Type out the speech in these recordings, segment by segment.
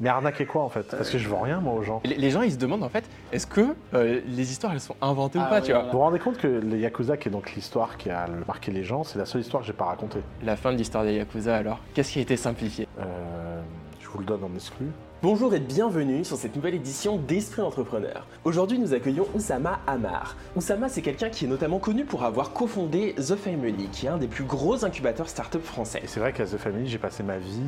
Mais arnaquer quoi en fait? Parce que je vends rien moi aux gens. Les, les gens, ils se demandent en fait, est-ce que euh, les histoires, elles sont inventées ou pas, tu vois Vous vous rendez compte que les Yakuza, qui est donc l'histoire qui a marqué les gens, c'est la seule histoire que j'ai pas racontée. La fin de l'histoire des Yakuza, alors Qu'est-ce qui a été simplifié? Euh, je vous le donne en exclu. Bonjour et bienvenue sur cette nouvelle édition d'Esprit Entrepreneur. Aujourd'hui, nous accueillons Oussama Amar. Oussama, c'est quelqu'un qui est notamment connu pour avoir cofondé The Family, qui est un des plus gros incubateurs startup français. Et c'est vrai qu'à The Family, j'ai passé ma vie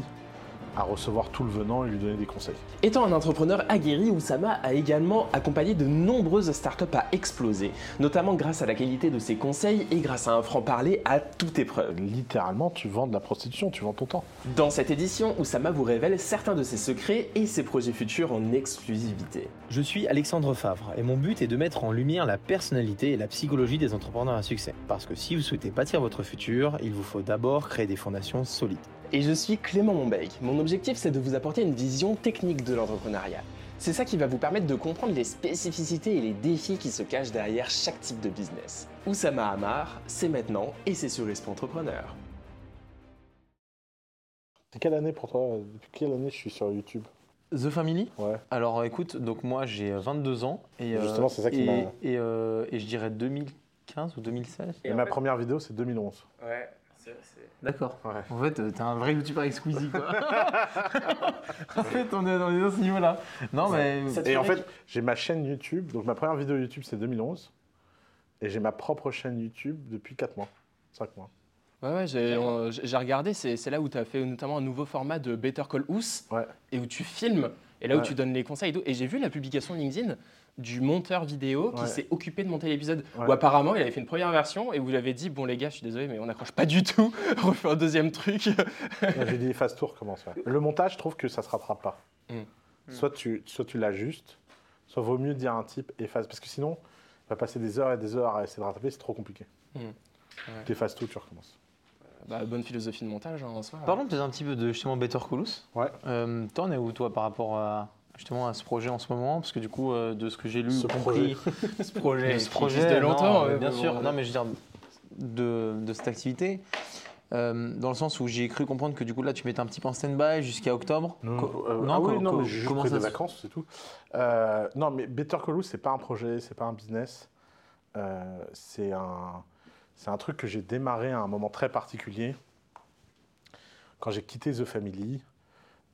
à recevoir tout le venant et lui donner des conseils. Étant un entrepreneur aguerri, Oussama a également accompagné de nombreuses startups à exploser, notamment grâce à la qualité de ses conseils et grâce à un franc-parler à toute épreuve. Littéralement, tu vends de la prostitution, tu vends ton temps. Dans cette édition, Oussama vous révèle certains de ses secrets et ses projets futurs en exclusivité. Je suis Alexandre Favre et mon but est de mettre en lumière la personnalité et la psychologie des entrepreneurs à succès. Parce que si vous souhaitez bâtir votre futur, il vous faut d'abord créer des fondations solides. Et je suis Clément Monbeig. Mon objectif, c'est de vous apporter une vision technique de l'entrepreneuriat. C'est ça qui va vous permettre de comprendre les spécificités et les défis qui se cachent derrière chaque type de business. Oussama Hamar, c'est maintenant et c'est sur Esprit Entrepreneur. C'est quelle année pour toi? Depuis quelle année je suis sur YouTube? The Family? Ouais. Alors écoute, donc moi j'ai 22 ans et euh, Justement, c'est ça qui et, m'a- et, euh, et je dirais 2015 ou 2016. Et, ma première vidéo, c'est 2011. Ouais. D'accord. Ouais. En fait, euh, t'es un vrai youtubeur exquisite quoi. en fait, on est dans à ce niveau-là. Non mais Et en fait, j'ai ma chaîne YouTube. Donc ma première vidéo YouTube, c'est 2011. Et j'ai ma propre chaîne YouTube depuis 4 mois. 5 mois. Ouais, ouais, j'ai regardé, c'est là où tu as fait notamment un nouveau format de Better Call Ous, Ouais. et où tu filmes, et là où Ouais. tu donnes les conseils et tout. Et j'ai vu la publication LinkedIn du monteur vidéo qui Ouais. s'est occupé de monter l'épisode, Ouais. où apparemment il avait fait une première version, et vous lui avez dit, bon les gars, je suis désolé, mais on n'accroche pas du tout, refais un deuxième truc. j'ai dit efface tout, recommence. ouais. Le montage, je trouve que ça se rattrape pas. Mm. Soit tu, soit tu l'ajustes, soit vaut mieux dire à un type efface. Parce que sinon, il va passer des heures et des heures à essayer de rattraper, c'est trop compliqué. Mm. Ouais. Tu effaces tout, tu recommences. Bah, bonne philosophie de montage hein, en soi. parlons peut-être un petit peu de justement Better. Ouais. Euh, toi, on est où toi par rapport à justement à ce projet en ce moment Parce que du coup, euh, de ce que j'ai lu, Ce ce projet, ce projet existe de longtemps. non, ouais, bien sûr. ouais. Non, mais je veux dire de, de cette activité. euh, dans le sens où j'ai cru comprendre que du coup là tu mettais un petit peu en stand-by jusqu'à octobre. Euh, non, ah oui, non, mais j'ai juste pris des vacances, c'est tout. Euh, non, mais Better Call c'est pas un projet, c'est pas un business. Euh, c'est un, c'est un truc que j'ai démarré à un moment très particulier. Quand j'ai quitté The Family,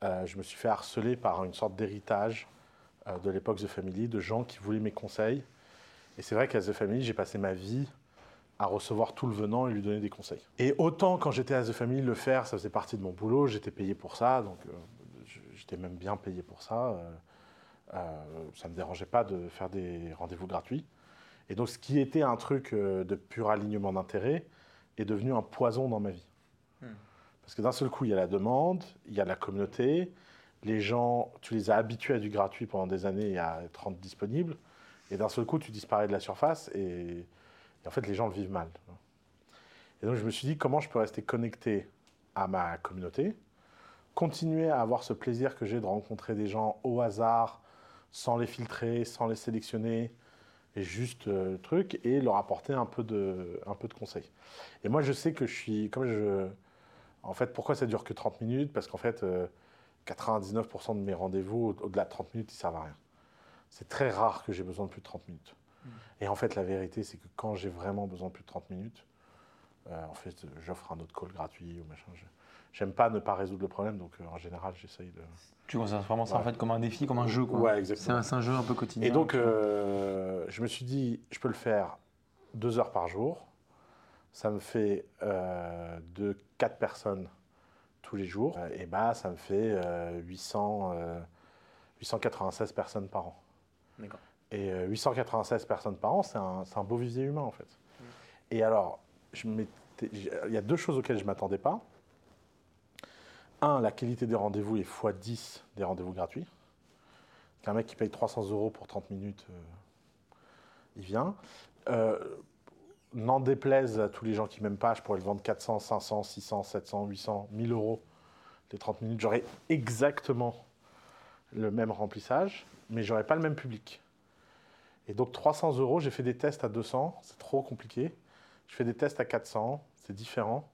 euh, je me suis fait harceler par une sorte d'héritage euh, de l'époque The Family, de gens qui voulaient mes conseils. Et c'est vrai qu'à The Family, j'ai passé ma vie à recevoir tout le venant et lui donner des conseils. Et autant quand j'étais à The Family, le faire, ça faisait partie de mon boulot, j'étais payé pour ça, donc euh, j'étais même bien payé pour ça. ça ne me dérangeait pas de faire des rendez-vous gratuits. Et donc ce qui était un truc de pur alignement d'intérêt est devenu un poison dans ma vie. Parce que d'un seul coup, il y a la demande, il y a la communauté, les gens, tu les as habitués à du gratuit pendant des années à être rendu disponibles, et d'un seul coup, tu disparais de la surface et, en fait, les gens le vivent mal. Et donc, je me suis dit, comment je peux rester connecté à ma communauté, continuer à avoir ce plaisir que j'ai de rencontrer des gens au hasard, sans les filtrer, sans les sélectionner, et juste euh, le truc, et leur apporter un peu, de, un peu de conseils. Et moi, je sais que je suis, comme je... En fait, pourquoi ça dure que 30 minutes? Parce qu'en fait, euh, 99% de mes rendez-vous, au- au-delà de 30 minutes, ils servent à rien. C'est très rare que j'ai besoin de plus de 30 minutes. Et en fait, la vérité, c'est que quand j'ai vraiment besoin de plus de 30 minutes, euh, en fait, euh, j'offre un autre call gratuit ou machin. J'aime pas ne pas résoudre le problème, donc euh, en général, j'essaye de. Tu considères vraiment ça en fait comme un défi, comme un jeu quoi. Ouais, C'est exactement. un, c'est un jeu un peu quotidien. Et donc, euh, je me suis dit, je peux le faire deux heures par jour. Ça me fait euh, de quatre personnes tous les jours. Euh, Et bah, ça me fait euh, 800, euh, 896 personnes par an. D'accord. Et euh, 896 personnes par an, c'est un, c'est un beau vivier humain en fait. Et alors, je il y a deux choses auxquelles je ne m'attendais pas. Un, la qualité des rendez-vous est x10 des rendez-vous gratuits. Qu'un mec qui paye 300 euros pour 30 minutes, euh, il vient. N'en déplaise à tous les gens qui m'aiment pas, je pourrais le vendre 400, 500, 600, 700, 800, 1000 euros les 30 minutes. J'aurais exactement le même remplissage, mais j'aurais pas le même public. Et donc 300 euros, j'ai fait des tests à 200, c'est trop compliqué. Je fais des tests à 400, c'est différent.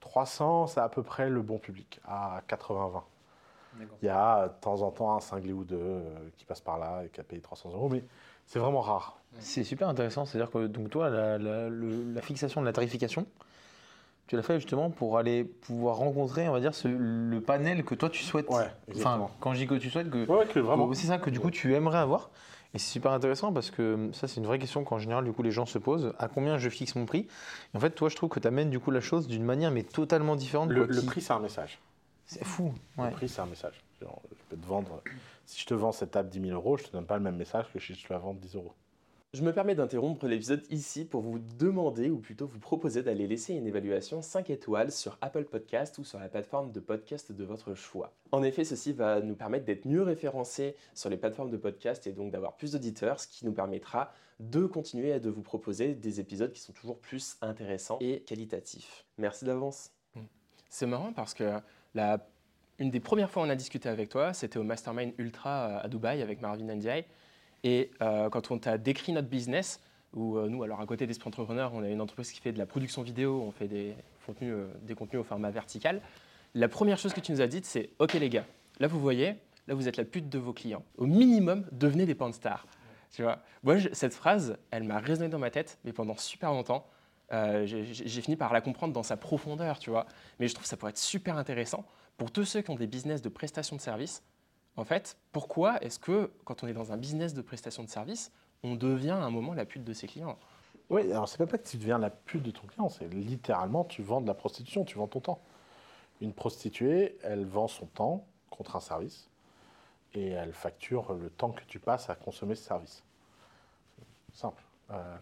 300, c'est à peu près le bon public, à 80-20. Il y a de temps en temps un cinglé ou deux euh, qui passe par là et qui a payé 300 euros, mais c'est vraiment rare. C'est super intéressant. C'est-à-dire que donc toi, la, la- le- la fixation de la tarification, tu l'as fait justement pour aller pouvoir rencontrer, on va dire, ce- le panel que toi tu souhaites. Ouais, enfin, exactement. quand je dis que tu souhaites, que Ouais, que vraiment. c'est ça que du coup tu aimerais avoir. Et c'est super intéressant parce que ça, c'est une vraie question qu'en général, du coup, les gens se posent. À combien je fixe mon prix? Et en fait, toi, je trouve que tu amènes du coup la chose d'une manière mais totalement différente. Le, le prix, c'est un message. C'est fou. Le prix, c'est un message. Je peux te vendre. Si je te vends cette table 10 000 euros, je te donne pas le même message que si je te la vends 10 euros. Je me permets d'interrompre l'épisode ici pour vous demander, ou plutôt vous proposer d'aller laisser une évaluation 5 étoiles sur Apple Podcast ou sur la plateforme de podcast de votre choix. En effet, ceci va nous permettre d'être mieux référencés sur les plateformes de podcast et donc d'avoir plus d'auditeurs, ce qui nous permettra de continuer à de vous proposer des épisodes qui sont toujours plus intéressants et qualitatifs. Merci d'avance. C'est marrant parce que la, une des premières fois où on a discuté avec toi, c'était au Mastermind Ultra à Dubaï avec Marvin Ndiaye. Et euh, quand on t'a décrit notre business, où euh, nous, alors à côté d'Esprit Entrepreneur, on a une entreprise qui fait de la production vidéo, on fait des contenus, euh, des contenus au format vertical. La première chose que tu nous as dite, c'est Ok les gars, là vous voyez, là vous êtes la pute de vos clients. Au minimum, devenez des stars. Tu vois? Moi, cette phrase, elle m'a résonné dans ma tête, mais pendant super longtemps. Euh, j'ai j'ai fini par la comprendre dans sa profondeur, tu vois. Mais je trouve que ça pourrait être super intéressant pour tous ceux qui ont des business de prestation de services. En fait, pourquoi est-ce que quand on est dans un business de prestation de services, on devient à un moment la pute de ses clients? Oui, alors c'est pas que tu deviens la pute de ton client, c'est littéralement tu vends de la prostitution, tu vends ton temps. Une prostituée, elle vend son temps contre un service et elle facture le temps que tu passes à consommer ce service. Simple. Euh,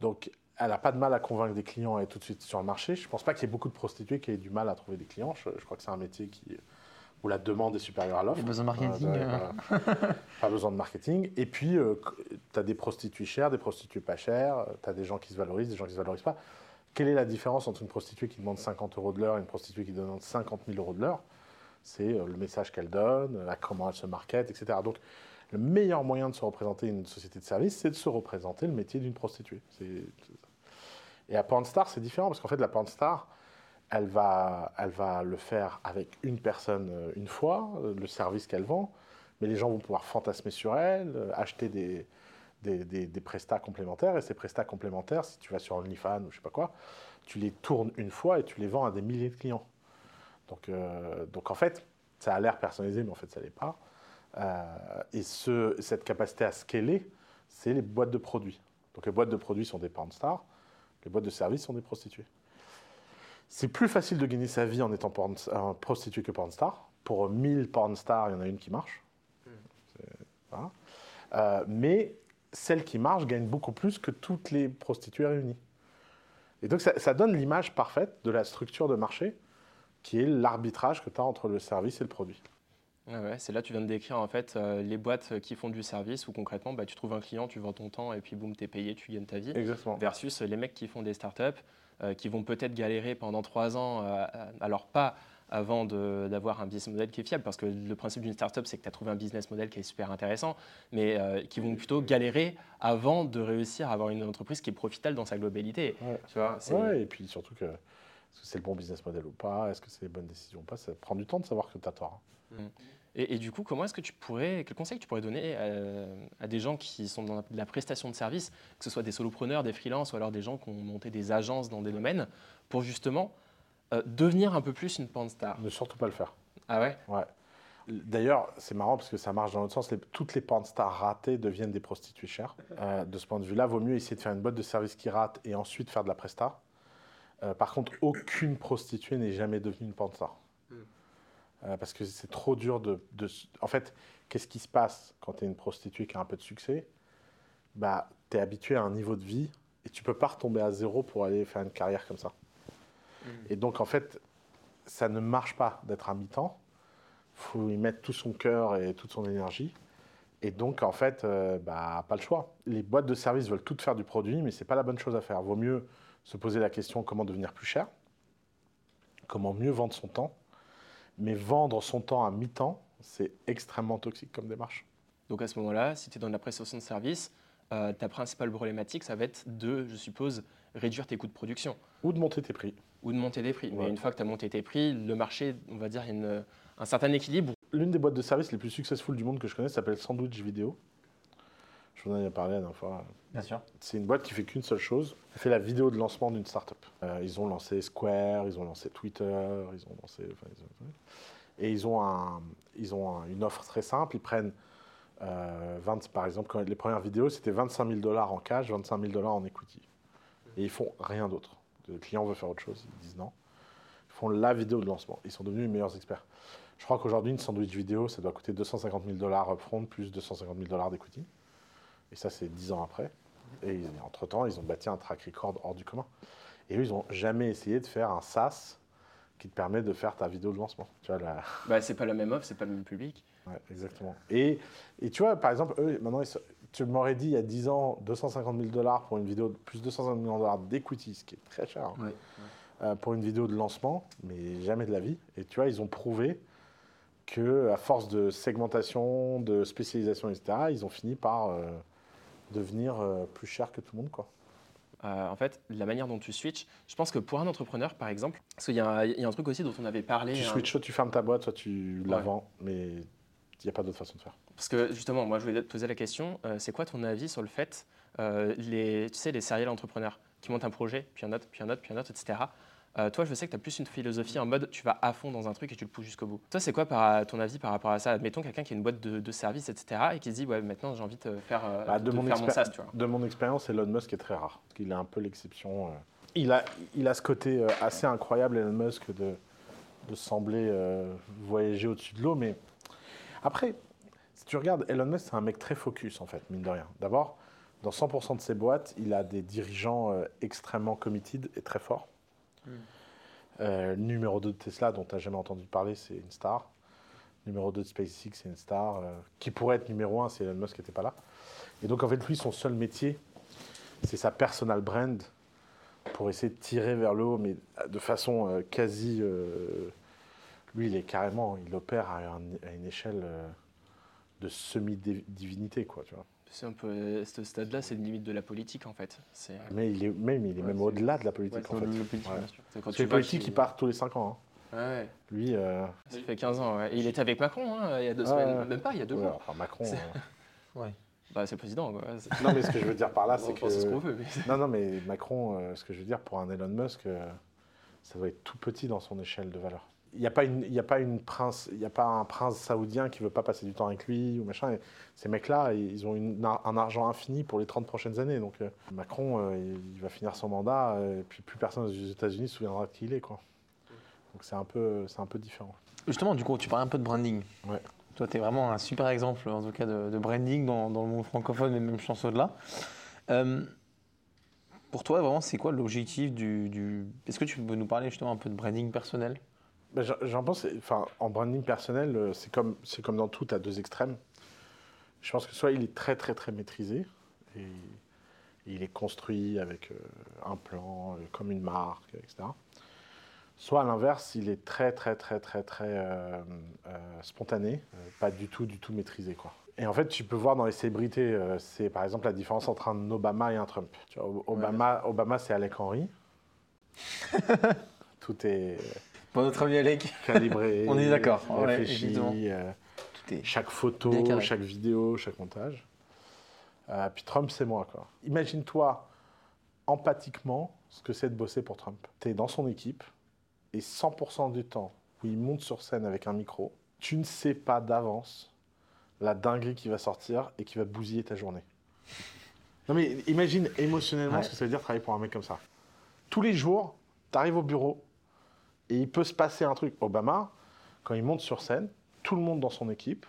donc, elle n'a pas de mal à convaincre des clients à être tout de suite sur le marché. Je ne pense pas qu'il y ait beaucoup de prostituées qui aient du mal à trouver des clients. Je, je crois que c'est un métier qui, où la demande est supérieure à l'offre. A besoin de marketing, ouais, euh. pas besoin de marketing. Et puis, tu as des prostituées chères, des prostituées pas chères. Tu as des gens qui se valorisent, des gens qui ne se valorisent pas. Quelle est la différence entre une prostituée qui demande 50 euros de l'heure et une prostituée qui demande 50 000 euros de l'heure? C'est euh, le message qu'elle donne, euh, comment elle se market, etc. Donc, le meilleur moyen de se représenter une société de service, c'est de se représenter le métier d'une prostituée. C'est- Et à Pornstar, c'est différent parce qu'en fait, la Pornstar, elle va, elle va le faire avec une personne euh, une fois, euh, le service qu'elle vend, mais les gens vont pouvoir fantasmer sur elle, euh, acheter des, des, des, des prestats complémentaires, et ces prestats complémentaires, si tu vas sur OnlyFans ou je sais pas quoi, tu les tournes une fois et tu les vends à des milliers de clients. Donc, donc en fait, ça a l'air personnalisé, mais en fait, ça l'est pas. Et ce, cette capacité à scaler, c'est les boîtes de produits. Donc les boîtes de produits sont des pornstars, les boîtes de services sont des prostituées. C'est plus facile de gagner sa vie en étant porn, euh, prostituée que pornstar. Pour 1000 pornstars, il y en a une qui marche. Voilà. Euh, mais celle qui marche gagne beaucoup plus que toutes les prostituées réunies. Et donc ça, ça donne l'image parfaite de la structure de marché qui est l'arbitrage que tu as entre le service et le produit. Ouais, c'est là que tu viens de décrire en fait euh, les boîtes qui font du service où concrètement bah, tu trouves un client, tu vends ton temps et puis boum, t'es payé, tu gagnes ta vie. Exactement. Versus les mecs qui font des startups euh, qui vont peut-être galérer pendant trois ans, euh, alors pas avant d'avoir un business model qui est fiable, parce que le principe d'une startup, c'est que tu as trouvé un business model qui est super intéressant, mais euh, qui vont plutôt galérer avant de réussir à avoir une entreprise qui est profitable dans sa globalité. Ouais. Tu vois, Ouais, et puis surtout que est-ce que c'est le bon business model ou pas, est-ce que c'est les bonnes décisions ou pas, ça prend du temps de savoir que tu as tort. Et, et du coup, comment est-ce que tu pourrais, quel conseil tu pourrais donner à, à des gens qui sont dans la prestation de service, que ce soit des solopreneurs, des freelances ou alors des gens qui ont monté des agences dans des domaines, pour justement euh, devenir un peu plus une pornstar Ne surtout pas le faire. Ah ouais? Ouais. D'ailleurs, c'est marrant parce que ça marche dans l'autre sens. Les- toutes les pornstars ratées deviennent des prostituées chères. Euh, de ce point de vue-là, vaut mieux essayer de faire une boîte de service qui rate et ensuite faire de la presta. Euh, par contre, aucune prostituée n'est jamais devenue une pornstar. Euh, parce que c'est trop dur de, En fait, qu'est-ce qui se passe quand tu es une prostituée qui a un peu de succès? Bah, Tu es habitué à un niveau de vie et tu peux pas retomber à zéro pour aller faire une carrière comme ça. Et donc, en fait, ça ne marche pas d'être à mi-temps. Il faut y mettre tout son cœur et toute son énergie. Et donc, en fait, euh, bah, pas le choix. Les boîtes de services veulent toutes faire du produit, mais ce n'est pas la bonne chose à faire. Vaut mieux se poser la question comment devenir plus cher, comment mieux vendre son temps. Mais vendre son temps à mi-temps, c'est extrêmement toxique comme démarche. Donc à ce moment-là, si tu es dans la prestation de service, euh, ta principale problématique, ça va être de, je suppose, réduire tes coûts de production Ou de monter tes prix. ou de monter des prix. Ouais. Mais une fois que tu as monté tes prix, le marché, on va dire, il y a une- un certain équilibre l'une des boîtes de services les plus successful du monde que je connais s'appelle Sandwich Video. Je vous en ai parlé la dernière fois. Bien sûr. C'est une boîte qui fait qu'une seule chose. Elle fait la vidéo de lancement d'une startup. Euh, ils ont lancé Square, ils ont lancé Twitter, ils ont lancé. enfin, ils ont- et ils ont, un, ils ont un- une offre très simple. Ils prennent euh, 20, par exemple, quand les premières vidéos, c'était 25 000 dollars en cash, 25 000 dollars en equity. Et ils font rien d'autre. Le client veut faire autre chose, ils disent non. Ils font la vidéo de lancement. Ils sont devenus les meilleurs experts. Je crois qu'aujourd'hui, une sandwich vidéo, ça doit coûter 250 000 dollars upfront plus 250 000 dollars d'equity. Et ça, c'est 10 ans après. Et entre-temps, ils ont bâti un track record hors du commun. Et eux, ils n'ont jamais essayé de faire un SaaS qui te permet de faire ta vidéo de lancement. Tu vois, la... Bah, c'est pas la même offre, c'est pas le même public. Ouais, exactement. Et, et tu vois, par exemple, eux, maintenant, ils tu m'aurais dit il y a 10 ans 250 000 dollars pour une vidéo, de- plus 250 000 dollars d'equity, ce qui est très cher, hein, euh, pour une vidéo de lancement, mais jamais de la vie. Et tu vois, ils ont prouvé que à force de segmentation, de spécialisation, etc., ils ont fini par euh, devenir euh, plus chers que tout le monde, quoi. Euh, en fait, la manière dont tu switches, je pense que pour un entrepreneur, par exemple, parce qu'il y, a un- il y a un truc aussi dont on avait parlé. Tu hein, switches, soit tu fermes ta boîte, soit tu la vends, mais il n'y a pas d'autre façon de faire. Parce que justement, moi, je voulais te poser la question euh, c'est quoi ton avis sur le fait, euh, les, tu sais, les serial entrepreneurs qui montent un projet, puis un autre, puis un autre, puis un autre, etc. Euh, toi, je sais que tu as plus une philosophie en mode tu vas à fond dans un truc et tu le pousses jusqu'au bout. Toi, c'est quoi par, ton avis par rapport à ça? Admettons quelqu'un qui a une boîte de, de services, etc. et qui se dit ouais, maintenant j'ai envie de faire, euh, Bah, de de mon faire mon expé- SaaS, tu vois. De mon expérience, Elon Musk est très rare. Parce qu'il est un peu l'exception. euh. Il, a, il a ce côté euh, assez incroyable, Elon Musk, de, de sembler voyager au-dessus de l'eau. Mais après, si tu regardes, Elon Musk, c'est un mec très focus, en fait, mine de rien. D'abord, dans 100% de ses boîtes, il a des dirigeants extrêmement committed et très forts. Euh, numéro 2 de Tesla, dont tu n'as jamais entendu parler, c'est une star. Numéro 2 de SpaceX, c'est une star. euh, qui pourrait être numéro 1 si Elon Musk n'était pas là. Et donc, en fait, lui, son seul métier, c'est sa personal brand pour essayer de tirer vers le haut, mais de façon euh, quasi. lui, il est carrément. Il opère à, à une échelle de semi-divinité, quoi, tu vois. C'est un peu, ce stade-là, c'est une limite de la politique en fait. C'est Mais il est même, il est même c'est- au-delà de la politique, Ouais, en fait. le politique, Ouais. bien sûr. C'est quand Parce tu que les politiques, qu'il- ils partent tous les 5 ans. hein. Ouais, ouais. Lui. euh, Ça fait 15 ans. ouais. Et il était avec Macron hein, il y a deux Ouais, semaines, ouais. même pas, il y a deux ouais, jours. enfin, Macron. C'est- euh, Bah, c'est le président. Quoi. C'est- Non, mais ce que je veux dire par là, c'est penser ce qu'on que. veut. mais- Non, non, mais Macron, euh, ce que je veux dire pour un Elon Musk, euh, ça doit être tout petit dans son échelle de valeur. Il n'y a pas une, y a pas une prince, il y a pas un prince saoudien qui veut pas passer du temps avec lui ou machin. Et ces mecs-là, ils ont une- un argent infini pour les 30 prochaines années. Donc euh, Macron, euh, il, va finir son mandat euh, et puis plus personne aux États-Unis se souviendra de qui il est, quoi. Donc c'est un peu, un peu différent. Justement, du coup, tu parlais un peu de branding. Ouais. Toi, tu es vraiment un super exemple, en tout cas, de, de branding dans, dans le monde francophone, mais même pense au-delà. Euh, pour toi, vraiment, c'est quoi l'objectif du, du- Est-ce que tu peux nous parler justement un peu de branding personnel? Ben, j'en- pense, enfin, en branding personnel, euh, c'est comme, c'est comme dans tout, à deux extrêmes. Je pense que soit il est très, très, très maîtrisé, et, il est construit avec euh, un plan, euh, comme une marque, etc. Soit à l'inverse, il est très, très, très, très, très euh, euh, spontané, pas du tout, du tout maîtrisé, quoi. Et en fait, tu peux voir dans les célébrités, euh, c'est par exemple la différence entre un Obama et un Trump. Tu vois, Obama, Obama c'est Alec Henry. tout est Pour notre ami Alec, calibré. On est d'accord, ouais, réfléchi. évidemment. euh, tout est. chaque photo, chaque vidéo, chaque montage. Euh, puis Trump, c'est moi. quoi. Imagine-toi empathiquement ce que c'est de bosser pour Trump. Tu es dans son équipe et 100% du temps où il monte sur scène avec un micro, tu ne sais pas d'avance la dinguerie qui va sortir et qui va bousiller ta journée. Non mais imagine émotionnellement Ouais. ce que ça veut dire travailler pour un mec comme ça. Tous les jours, tu arrives au bureau et il peut se passer un truc. Obama, quand il monte sur scène, tout le monde dans son équipe,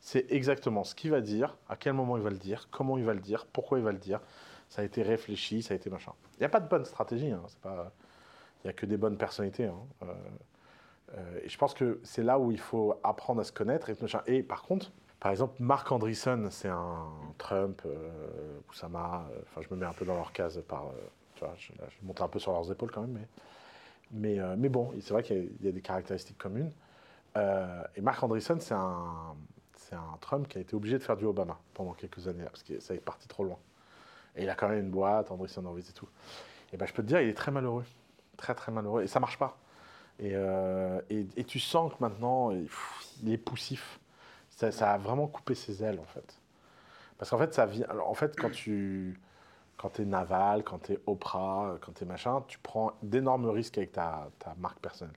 c'est exactement ce qu'il va dire, à quel moment il va le dire, comment il va le dire, pourquoi il va le dire. Ça a été réfléchi, ça a été machin. Il n'y a pas de bonne stratégie, hein, pas... il n'y a que des bonnes personnalités. hein. Euh, euh, et je pense que c'est là où il faut apprendre à se connaître. Et, machin. et par contre, par exemple, Mark Andreessen, c'est un Trump, euh, euh, enfin je me mets un peu dans leur case par... tu vois, je, je monte un peu sur leurs épaules quand même, mais, mais, euh, mais bon, c'est vrai qu'il y a- des caractéristiques communes. Euh, et Mark Andreessen, c'est un, un Trump qui a été obligé de faire du Obama pendant quelques années, parce que ça est parti trop loin. Et il a quand même une boîte, Andreessen Horowitz et tout. Et ben, je peux te dire, il est très malheureux. Très, très malheureux. Et ça marche pas. Et, euh, et, tu sens que maintenant, il, est poussif. Ça, a vraiment coupé ses ailes, en fait. Parce qu'en fait, ça vient. en fait, quand tu quand es naval, quand tu es Oprah, quand tu es machin, tu prends d'énormes risques avec ta, ta marque personnelle.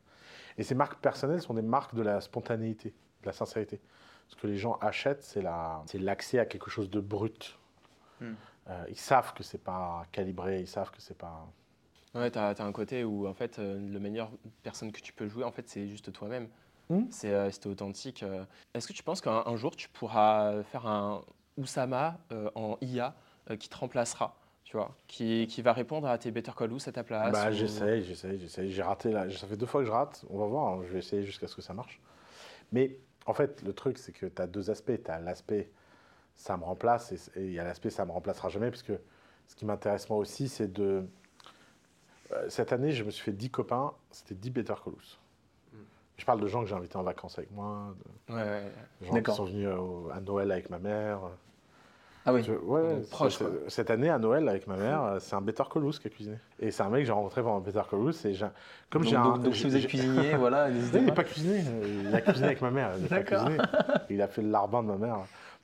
Et ces marques personnelles sont des marques de la spontanéité, de la sincérité. Ce que les gens achètent, c'est la- c'est l'accès à quelque chose de brut. Hmm. Euh, ils savent que c'est pas calibré, ils savent que c'est pas. Ouais, t'as as un côté où en fait euh, le meilleur personne que tu peux jouer en fait c'est juste toi-même. Hmm. C'est euh, authentique. euh. Est-ce que tu penses qu'un un jour tu pourras faire un Oussama en IA qui te remplacera, tu vois, qui, qui va répondre à tes Better Call Us à ta place Bah, ou- j'essaye, j'essaye, j'essaye. J'ai raté là. Ça fait deux fois que je rate. On va voir. hein. Je vais essayer jusqu'à ce que ça marche. Mais en fait, le truc, c'est que tu as deux aspects. Tu as l'aspect ça me remplace et- il y a l'aspect ça me remplacera jamais. Parce que ce qui m'intéresse moi aussi, c'est de. Euh, cette année, je me suis fait 10 copains. C'était 10 Better Call Us. Je parle de gens que j'ai invités en vacances avec moi, Ouais, ouais. de gens qui sont venus euh, à Noël avec ma mère. Ah oui. Je- ouais, ouais, Donc, proche, c'est- quoi. Cette année, à Noël, avec ma mère, euh, c'est un Better Call Us qui a cuisiné. Et c'est un mec que j'ai rencontré pendant Better Call Us. Et comme j'ai un. donc- si vous êtes cuisinier, voilà, n'hésitez il n'a pas. pas cuisiné. euh, Il a cuisiné avec ma mère. Il, a pas cuisiné. il a fait le larbin de ma mère.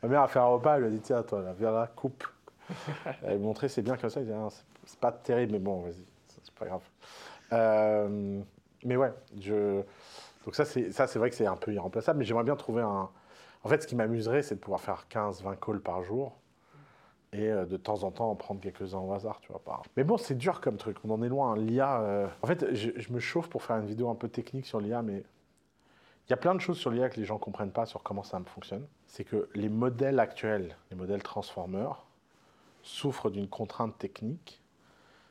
Ma mère a fait un repas. Elle lui a dit Tiens, toi, là, viens là, coupe. Elle lui a montré C'est bien comme ça. Il dit Ah, c'est- pas terrible, mais bon, vas-y, c'est c'est pas grave. Euh, mais ouais, je. Donc, ça, c'est ça, c'est vrai que c'est un peu irremplaçable. Mais j'aimerais bien trouver un. En fait, ce qui m'amuserait, c'est de pouvoir faire 15-20 calls par jour. Et euh, de temps en temps en prendre quelques-uns au hasard, tu vois. Par... Mais bon, c'est dur comme truc, on en est loin. L'IA. euh, En fait, je, me chauffe pour faire une vidéo un peu technique sur l'IA, mais il y a plein de choses sur l'IA que les gens ne comprennent pas sur comment ça fonctionne. C'est que les modèles actuels, les modèles transformers, souffrent d'une contrainte technique,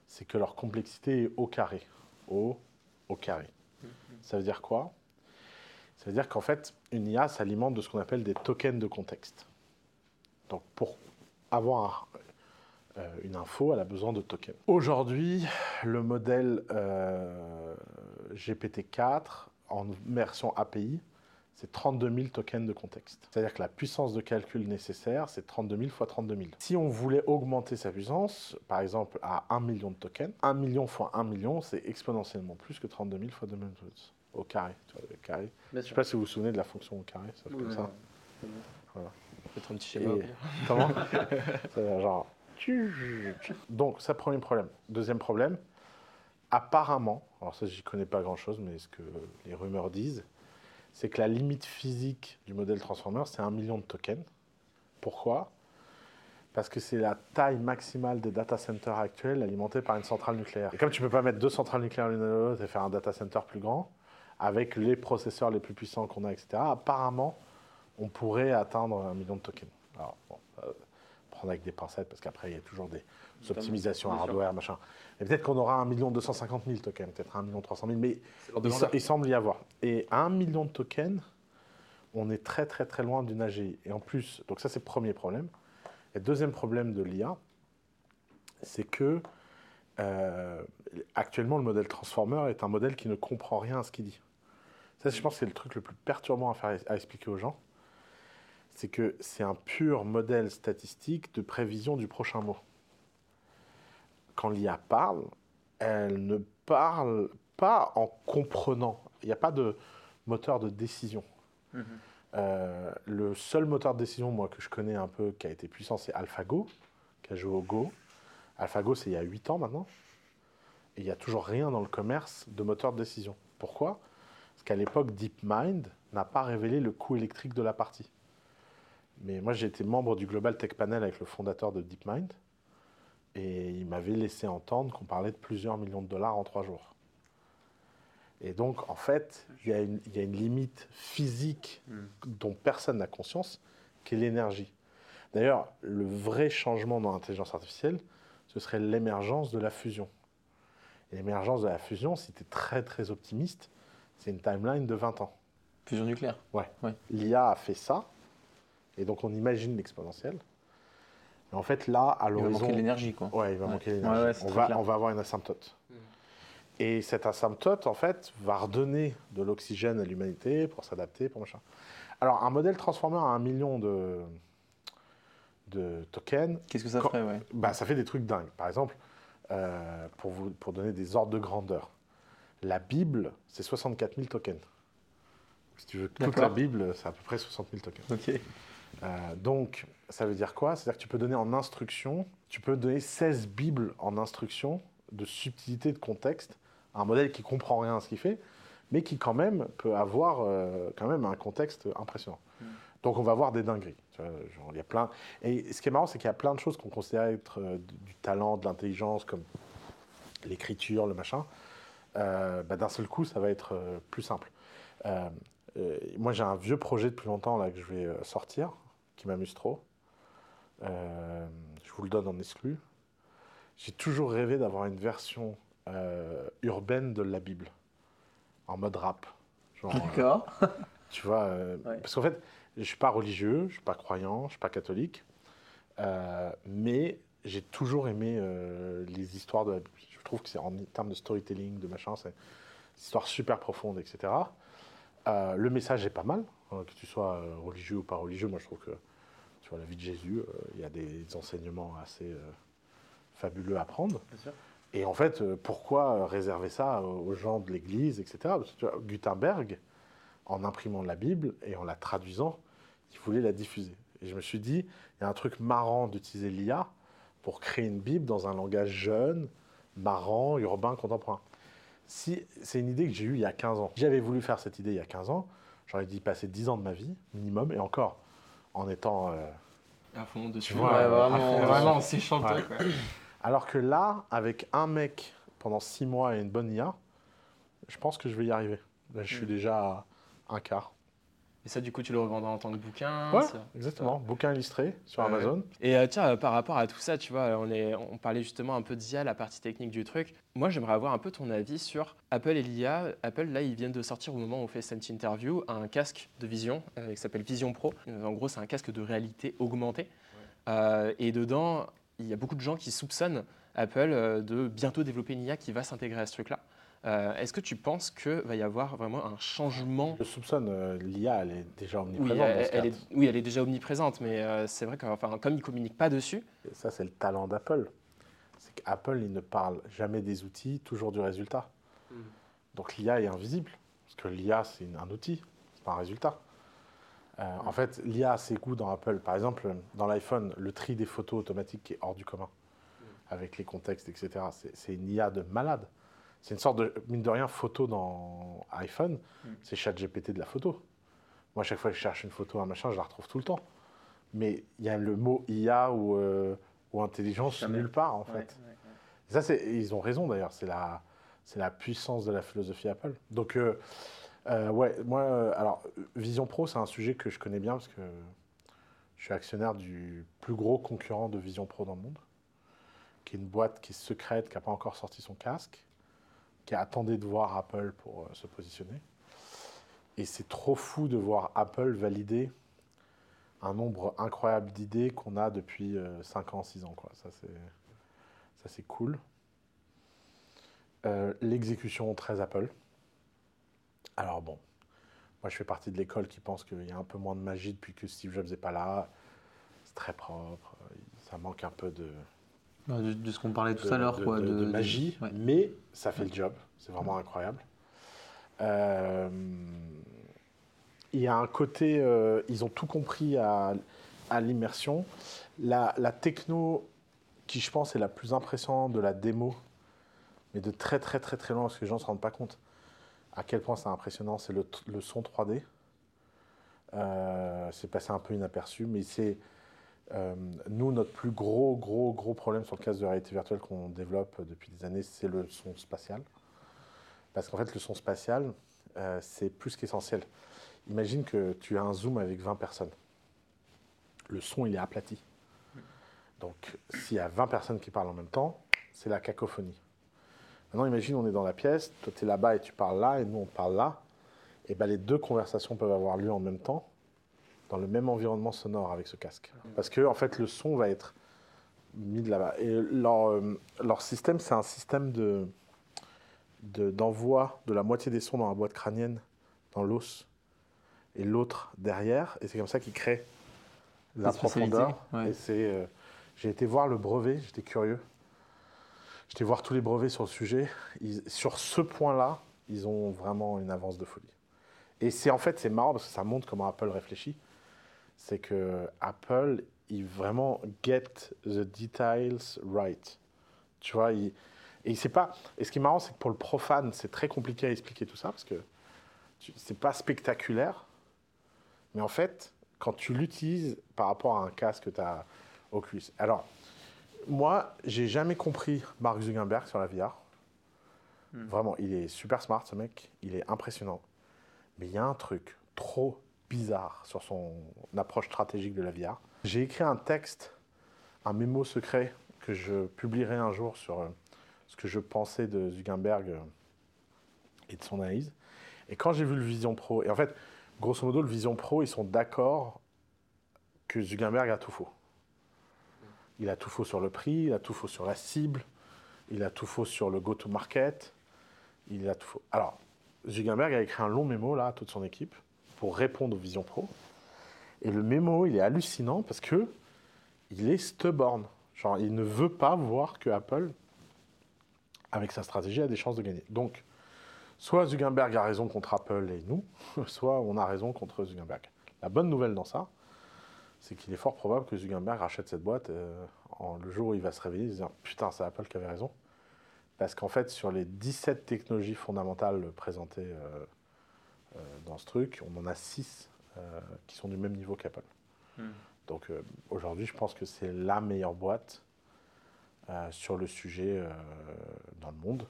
c'est que leur complexité est au carré. Au, au carré. Ça veut dire quoi? Ça veut dire qu'en fait, une IA s'alimente de ce qu'on appelle des tokens de contexte. Donc pour avoir euh, une info, elle a besoin de tokens. Aujourd'hui, le modèle euh, GPT-4 en version API, c'est 32 000 tokens de contexte. C'est-à-dire que la puissance de calcul nécessaire, c'est 32 000 fois 32 000. Si on voulait augmenter sa puissance, par exemple à 1 million de tokens, 1 million fois 1 million, c'est exponentiellement plus que 32 000 fois 2 000 au carré. Tu vois, le carré. Je ne sais pas si vous vous souvenez de la fonction au carré, ça fait comme ça. Peut-être un petit schéma. Et- Comment C'est genre. Donc, ça, premier problème. Deuxième problème, apparemment, alors ça, j'y connais pas grand-chose, mais ce que les rumeurs disent, c'est que la limite physique du modèle Transformer, c'est un million de tokens. Pourquoi? Parce que c'est la taille maximale des data centers actuels alimentés par une centrale nucléaire. Et comme tu peux pas mettre deux centrales nucléaires l'une à l'autre et faire un data center plus grand, avec les processeurs les plus puissants qu'on a, etc., apparemment, on pourrait atteindre un million de tokens. Alors, bon, euh, prendre avec des pincettes, parce qu'après, il y a toujours des optimisations hardware, machin. Et peut-être qu'on aura un million 250 000 tokens, peut-être un million 300 000, mais il, se- il semble y avoir. Et à un million de tokens, on est très, très, très loin d'une AGI. Et en plus, donc ça, c'est le premier problème. Et deuxième problème de l'IA, c'est que euh, actuellement, le modèle Transformer est un modèle qui ne comprend rien à ce qu'il dit. Ça, je pense que c'est le truc le plus perturbant à, faire, à expliquer aux gens. C'est que c'est un pur modèle statistique de prévision du prochain mot. Quand l'IA parle, elle ne parle pas en comprenant. Il n'y a pas de moteur de décision. Euh, le seul moteur de décision, moi, que je connais un peu, qui a été puissant, c'est AlphaGo, qui a joué au Go. AlphaGo, c'est il y a 8 ans maintenant. Et il n'y a toujours rien dans le commerce de moteur de décision. Pourquoi? Parce qu'à l'époque, DeepMind n'a pas révélé le coût électrique de la partie. Mais moi, j'ai été membre du Global Tech Panel avec le fondateur de DeepMind. Et il m'avait laissé entendre qu'on parlait de plusieurs millions de dollars en trois jours. Et donc, en fait, il y, a une- il y a une limite physique dont personne n'a conscience, qui est l'énergie. D'ailleurs, le vrai changement dans l'intelligence artificielle, ce serait l'émergence de la fusion. Et l'émergence de la fusion, si tu es très très optimiste, c'est une timeline de 20 ans. Fusion nucléaire. L'IA a fait ça, et donc on imagine l'exponentielle. Mais en fait, là, à Il va l'horizon. manquer l'énergie, quoi. Ouais, il va Ouais. manquer l'énergie. Ouais, ouais, c'est on, va, clair. on va avoir une asymptote. Et cette asymptote, en fait, va redonner de l'oxygène à l'humanité pour s'adapter, pour machin. Alors, un modèle transformer à un million de, de tokens, Qu'est-ce que ça Quand- ferait, ouais? Bah, ça fait des trucs dingues. Par exemple, euh, pour, vous, pour donner des ordres de grandeur, la Bible, c'est 64 000 tokens. Si tu veux toute la Bible, c'est à peu près 60 000 tokens. Ok. Euh, donc, ça veut dire quoi? C'est-à-dire que tu peux donner en instruction, tu peux donner 16 Bibles en instruction de subtilité, de contexte, à un modèle qui comprend rien à ce qu'il fait, mais qui quand même peut avoir euh, quand même un contexte impressionnant. Donc, on va voir des dingueries. Il y a plein... Et ce qui est marrant, c'est qu'il y a plein de choses qu'on considère être euh, du talent, de l'intelligence, comme l'écriture, le machin. Euh, bah, D'un seul coup, ça va être plus simple. Moi, j'ai un vieux projet depuis longtemps là, que je vais sortir, qui m'amuse trop. Euh, je vous le donne en exclu. J'ai toujours rêvé d'avoir une version euh, urbaine de la Bible, en mode rap. Euh, D'accord. tu vois, euh, Ouais. parce qu'en fait, je suis pas religieux, je suis pas croyant, je suis pas catholique, euh, mais j'ai toujours aimé euh, les histoires de la Bible. Je trouve que c'est en termes de storytelling, de machin, c'est des histoires super profondes, etc. Euh, le message est pas mal, hein, que tu sois euh, religieux ou pas religieux. Moi, je trouve que vois la vie de Jésus, euh, il y a des enseignements assez euh, fabuleux à prendre. Et en fait, euh, pourquoi réserver ça aux gens de l'Église, etc. Parce que Gutenberg, en imprimant la Bible et en la traduisant, il voulait la diffuser. Et je me suis dit, il y a un truc marrant d'utiliser l'IA pour créer une Bible dans un langage jeune, marrant, urbain, contemporain. Si, c'est une idée que j'ai eue il y a 15 ans. J'avais voulu faire cette idée il y a 15 ans, j'aurais dû passer 10 ans de ma vie, minimum, et encore, en étant... euh, À fond dessus. Ouais, euh, vraiment, Vraiment, c'est chanteur, Ouais. quoi. Alors que là, avec un mec pendant 6 mois et une bonne IA, je pense que je vais y arriver. Là, je suis déjà à un quart. Et ça, du coup, tu le revendras en tant que bouquin Ouais, exactement. Bouquin illustré sur. Amazon. Et euh, tiens, euh, par rapport à tout ça, tu vois, on, est, on parlait justement un peu d'IA, la partie technique du truc. Moi, j'aimerais avoir un peu ton avis sur Apple et l'IA. Apple, là, ils viennent de sortir au moment où on fait cette interview un casque de vision euh, qui s'appelle Vision Pro. En gros, c'est un casque de réalité augmentée. Et dedans, il y a beaucoup de gens qui soupçonnent Apple de bientôt développer une IA qui va s'intégrer à ce truc-là. Euh, Est-ce que tu penses qu'il va y avoir vraiment un changement Je soupçonne, euh, l'IA, elle est déjà oui, omniprésente dans elle, ce elle cadre. est, oui, elle est déjà omniprésente, mais euh, c'est vrai que enfin, comme ils ne communiquent pas dessus, Et ça, c'est le talent d'Apple. C'est qu'Apple, il ne parle jamais des outils, toujours du résultat. Mm. Donc l'IA est invisible, parce que l'IA, c'est un outil, c'est pas un résultat. Euh, En fait, l'IA a ses goûts dans Apple. Par exemple, dans l'iPhone, le tri des photos automatiques qui est hors du commun, avec les contextes, etc. C'est une IA de malade. C'est une sorte de, mine de rien, photo dans iPhone, c'est ChatGPT de la photo. Moi, à chaque fois que je cherche une photo, un machin, je la retrouve tout le temps. Mais il y a le mot IA ou, euh, ou intelligence nulle part, en fait. Et ça, c'est, ils ont raison d'ailleurs, c'est la, c'est la puissance de la philosophie Apple. Donc, euh, euh, ouais, moi, alors, Vision Pro, c'est un sujet que je connais bien parce que je suis actionnaire du plus gros concurrent de Vision Pro dans le monde, qui est une boîte qui est secrète, qui n'a pas encore sorti son casque, qui attendait de voir Apple pour euh, se positionner. Et c'est trop fou de voir Apple valider un nombre incroyable d'idées qu'on a depuis 5 ans, 6 ans. Quoi. Ça, c'est, cool. Euh, l'exécution très Apple. Alors bon, moi je fais partie de l'école qui pense qu'il y a un peu moins de magie depuis que Steve Jobs n'est pas là. C'est très propre, euh, ça manque un peu de, de, de ce qu'on parlait tout de- à l'heure, quoi. de- de magie, ouais. mais ça fait le job. C'est vraiment incroyable. Euh, il y a un côté, euh, ils ont tout compris à, à l'immersion. La, la techno qui, je pense, est la plus impressionnante de la démo, mais de très très très très loin, parce que les gens ne se rendent pas compte à quel point c'est impressionnant, c'est le son 3D. Euh, c'est passé un peu inaperçu, mais c'est euh, nous, notre plus gros, gros, gros problème sur le casque de réalité virtuelle qu'on développe depuis des années, c'est le son spatial. Parce qu'en fait, le son spatial, euh, c'est plus qu'essentiel. Imagine que tu as un Zoom avec 20 personnes. Le son, il est aplati. Donc, s'il y a 20 personnes qui parlent en même temps, c'est la cacophonie. Maintenant, imagine, on est dans la pièce, toi, tu es là-bas et tu parles là, et nous, on parle là. Et ben, les deux conversations peuvent avoir lieu en même temps, dans le même environnement sonore avec ce casque. Parce que, en fait, le son va être mis de là-bas. Et leur, euh, leur système, c'est un système de, de- d'envoi de la moitié des sons dans la boîte crânienne, dans l'os, et l'autre derrière. Et c'est comme ça qu'ils créent la profondeur. ouais. Et c'est, euh, j'ai été voir le brevet, j'étais curieux. J'étais voir tous les brevets sur le sujet. Ils- sur ce point-là, ils ont vraiment une avance de folie. Et c'est en fait, c'est marrant parce que ça montre comment Apple réfléchit. C'est que Apple, il vraiment get the details right. Tu vois, il, et c'est pas. Et ce qui est marrant, c'est que pour le profane, c'est très compliqué à expliquer tout ça parce que c'est pas spectaculaire. Mais en fait, quand tu l'utilises par rapport à un casque que tu as Oculus. Alors, moi, j'ai jamais compris Mark Zuckerberg sur la VR. Vraiment, il est super smart, ce mec. Il est impressionnant. Mais il y a un truc trop bizarre sur son approche stratégique de la VR. J'ai écrit un texte, un mémo secret que je publierai un jour sur euh, ce que je pensais de Zuckerberg euh, et de son analyse. Et quand j'ai vu le Vision Pro, et en fait, grosso modo, le Vision Pro, ils sont d'accord que Zuckerberg a tout faux. Il a tout faux sur le prix, il a tout faux sur la cible, il a tout faux sur le go-to-market, il a tout faux. Alors, Zuckerberg a écrit un long mémo là à toute son équipe pour répondre aux Vision Pro. Et le mémo, il est hallucinant parce que il est stubborn. Genre, il ne veut pas voir que Apple, avec sa stratégie, a des chances de gagner. Donc, soit Zuckerberg a raison contre Apple et nous, soit on a raison contre Zuckerberg. La bonne nouvelle dans ça, c'est qu'il est fort probable que Zuckerberg rachète cette boîte euh, le jour où il va se réveiller, en se disant Putain, c'est Apple qui avait raison. Parce qu'en fait, sur les 17 technologies fondamentales présentées euh, dans ce truc, on en a 6 qui sont du même niveau qu'Apple. Donc euh, aujourd'hui, je pense que c'est la meilleure boîte euh, sur le sujet euh, dans le monde.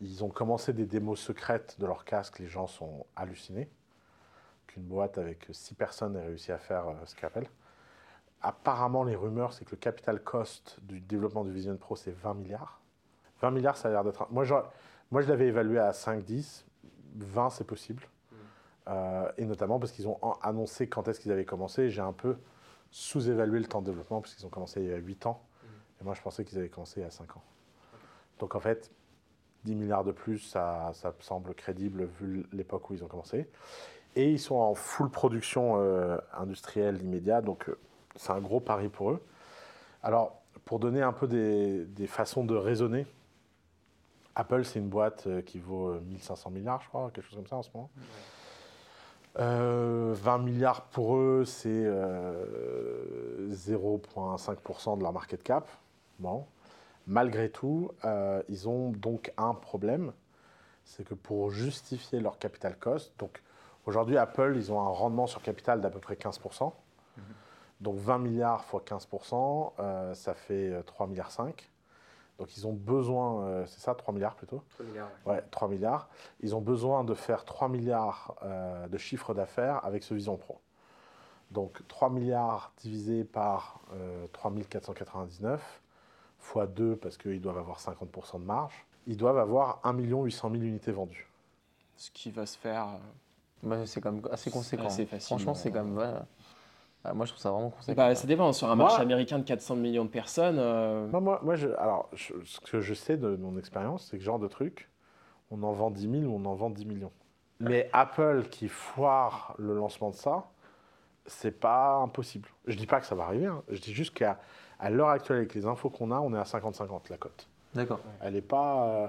Ils ont commencé des démos secrètes de leur casque, les gens sont hallucinés. Qu'une boîte avec 6 personnes ait réussi à faire euh, ce qu'Apple. Apparemment, les rumeurs, c'est que le capital cost du développement du Vision Pro, c'est 20 milliards. 20 milliards, ça a l'air d'être. un- Moi, moi, je l'avais évalué à 5-10. 20, c'est possible. Euh, et notamment parce qu'ils ont annoncé quand est-ce qu'ils avaient commencé. J'ai un peu sous-évalué le temps de développement parce qu'ils ont commencé il y a 8 ans. Et moi, je pensais qu'ils avaient commencé il y a 5 ans. Donc, en fait, 10 milliards de plus, ça, ça me semble crédible vu l'époque où ils ont commencé. Et ils sont en full production euh, industrielle immédiate. Donc, euh, c'est un gros pari pour eux. Alors, pour donner un peu des, des façons de raisonner, Apple, c'est une boîte qui vaut euh, 1500 milliards, je crois, quelque chose comme ça en ce moment. Euh, 20 milliards pour eux, c'est euh, 0,5% de leur market cap. Bon. Malgré tout, euh, ils ont donc un problème, c'est que pour justifier leur capital cost, donc aujourd'hui Apple, ils ont un rendement sur capital d'à peu près 15%. Donc 20 milliards fois 15%, euh, ça fait euh, 3 milliards 5. Donc ils ont besoin, euh, c'est ça, 3 milliards plutôt Ouais, 3 milliards. Ils ont besoin de faire 3 milliards euh, de chiffre d'affaires avec ce Vision Pro. Donc 3 milliards divisé par euh, 3499 fois 2 parce qu'ils doivent avoir 50% de marge. Ils doivent avoir 1 800 000 unités vendues. Ce qui va se faire. euh, Bah, c'est quand même assez conséquent. assez facilement. Franchement, c'est quand même. ouais. Ah, moi, je trouve ça vraiment conséquent. Bah, ça dépend. Sur un Moi- marché américain de 400 millions de personnes, euh, Non, moi, moi je, alors, je- ce que je sais de mon expérience, c'est que ce genre de truc, on en vend 10 000 ou on en vend 10 millions. Mais Apple qui foire le lancement de ça, c'est pas impossible. Je dis pas que ça va arriver, hein. je dis juste qu'à à l'heure actuelle, avec les infos qu'on a, on est à 50-50 la cote. D'accord. Elle n'est pas. euh,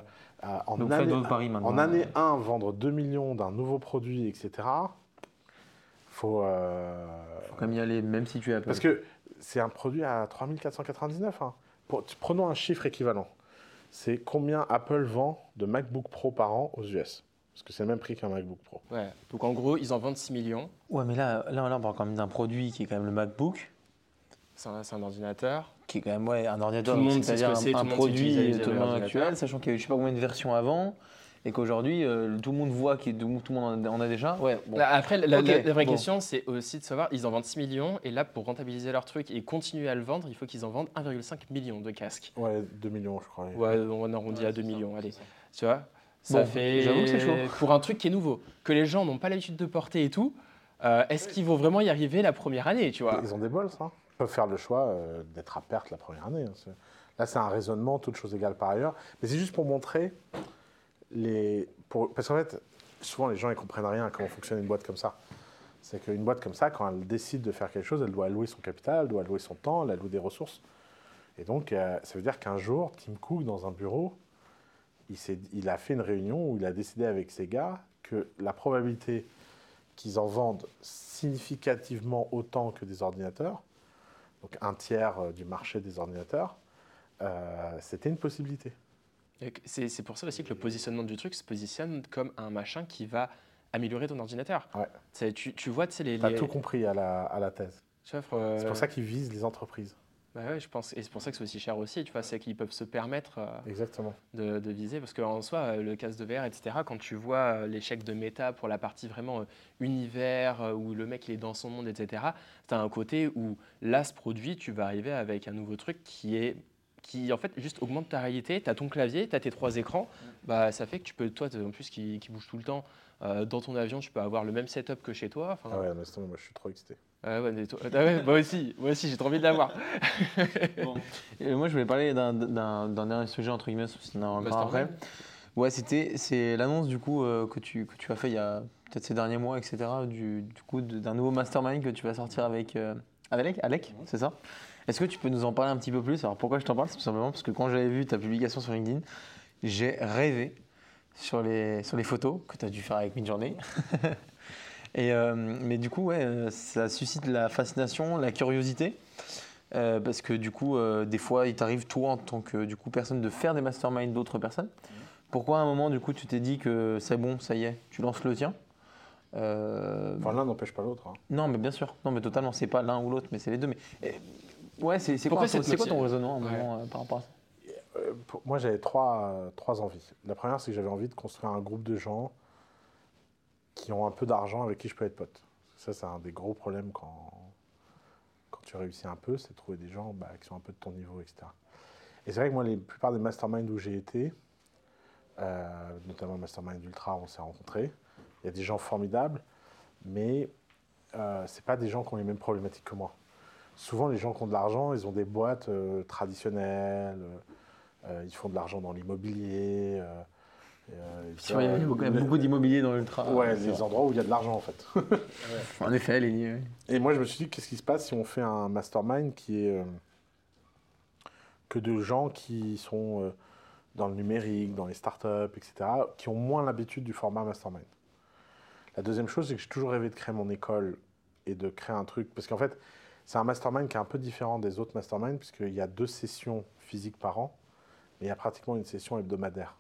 en, Donc, année, en année 1, vendre 2 millions d'un nouveau produit, etc. Faut. euh, Faut quand même y aller, même si tu es Apple. parce que c'est un produit à 3499. Hein. Prenons un chiffre équivalent. C'est combien Apple vend de MacBook Pro par an aux US Parce que c'est le même prix qu'un MacBook Pro. ouais. Donc en gros, ils en vendent 6 millions. Ouais, mais là, là, là, on parle quand même d'un produit qui est quand même le MacBook, C'est un, ordinateur. qui est quand même ouais, un ordinateur, Tout le monde sait ce c'est-à-dire que c'est, un, un produit actuel, sachant qu'il y a eu je sais pas combien de versions avant, et qu'aujourd'hui, euh, tout le monde voit que tout, le monde en a déjà. Ouais, bon. Là, Après, la, Ok, la- la vraie bon. question, c'est aussi de savoir, ils en vendent 6 millions, et là, pour rentabiliser leur truc et continuer à le vendre, il faut qu'ils en vendent 1,5 million de casques. Ouais, 2 millions, je crois. Ouais, on arrondit à 2 millions, allez. Tu vois Ça Bon, fait. j'avoue que c'est chaud. Pour un truc qui est nouveau, que les gens n'ont pas l'habitude de porter et tout, euh, est-ce qu'ils vont vraiment y arriver la première année, tu vois? Ils ont des bols, ça. Ils peuvent faire le choix euh, d'être à perte la première année. hein. Là, c'est un raisonnement, toutes choses égales par ailleurs. Mais c'est juste pour montrer Parce qu'en fait, souvent, les gens ne comprennent rien à comment fonctionne une boîte comme ça. C'est qu'une boîte comme ça, quand elle décide de faire quelque chose, elle doit allouer son capital, elle doit allouer son temps, elle alloue des ressources. Et donc, euh, ça veut dire qu'un jour, Tim Cook, dans un bureau, il a fait une réunion où il a décidé avec ses gars que la probabilité qu'ils en vendent significativement autant que des ordinateurs, donc un tiers euh, du marché des ordinateurs, euh, c'était une possibilité. C'est pour ça aussi que le positionnement du truc se positionne comme un machin qui va améliorer ton ordinateur. Ouais. Tu, tu vois, tu sais, les. Tu as les- tout compris à la, à la thèse. euh, C'est pour ça qu'ils visent les entreprises. bah ouais, je pense, et c'est pour ça que c'est aussi cher aussi. Tu vois, c'est qu'ils peuvent se permettre euh, Exactement. de, de viser, parce qu'en soi, euh, le casque de VR, etc. Quand tu vois euh, l'échec de Meta pour la partie vraiment euh, univers euh, où le mec il est dans son monde, etc. Tu as un côté où là, ce produit, tu vas arriver avec un nouveau truc qui est qui en fait juste augmente ta réalité, tu as ton clavier, tu as tes trois écrans, bah, ça fait que tu peux, toi en plus qui, qui bouge tout le temps, euh, dans ton avion tu peux avoir le même setup que chez toi. Enfin, Ah ouais, honnêtement, moi je suis trop excité. ah ouais, mais toi- ah ouais, moi aussi, moi aussi j'ai trop envie de l'avoir. Et moi, je voulais parler d'un- dernier sujet, entre guillemets, sinon on en parlera après. Mastermind. Ouais, c'était c'est l'annonce du coup euh, que, tu, que tu as fait il y a peut-être ces derniers mois, etc. Du, du coup d'un nouveau mastermind que tu vas sortir avec euh, avec Alec, c'est ça? Est-ce que tu peux nous en parler un petit peu plus? Alors pourquoi je t'en parle? C'est tout simplement parce que quand j'avais vu ta publication sur LinkedIn, j'ai rêvé sur les, sur les photos que tu as dû faire avec Midjourney. Et, euh, mais du coup, ouais, euh, ça suscite la fascination, la curiosité. euh, parce que du coup, euh, des fois, il t'arrive, toi, en tant que du coup, personne, de faire des masterminds d'autres personnes. Pourquoi à un moment, du coup, tu t'es dit que c'est bon, ça y est, tu lances le tien? Enfin, l'un n'empêche pas l'autre. hein. Non, mais bien sûr. Non, mais totalement. C'est pas l'un ou l'autre, mais c'est les deux. Mais eh, ouais, c'est quoi, ton- cette c'est quoi ton motivation raisonnement Ouais. moment euh, par rapport à ça? Euh, pour- moi, j'avais trois, trois envies. La première, c'est que j'avais envie de construire un groupe de gens qui ont un peu d'argent avec qui je peux être pote. Ça, c'est un des gros problèmes quand, quand tu réussis un peu, c'est de trouver des gens bah, qui sont un peu de ton niveau, etc. Et c'est vrai que moi, les plupart des masterminds où j'ai été, euh, notamment le mastermind Ultra, on s'est rencontrés. Il y a des gens formidables, mais euh, c'est pas des gens qui ont les mêmes problématiques que moi. Souvent, les gens qui ont de l'argent, ils ont des boîtes euh, traditionnelles, euh, ils font de l'argent dans l'immobilier. euh, Il y a quand même le- beaucoup d'immobilier dans l'ultra. Ouais, les vrai. endroits où il y a de l'argent en fait. En effet, les lignes. Et moi, je me suis dit, qu'est-ce qui se passe si on fait un mastermind qui est que de gens qui sont dans le numérique, dans les startups, etc., qui ont moins l'habitude du format mastermind? La deuxième chose, c'est que j'ai toujours rêvé de créer mon école et de créer un truc, parce qu'en fait, c'est un mastermind qui est un peu différent des autres masterminds, puisqu'il y a deux sessions physiques par an, mais il y a pratiquement une session hebdomadaire.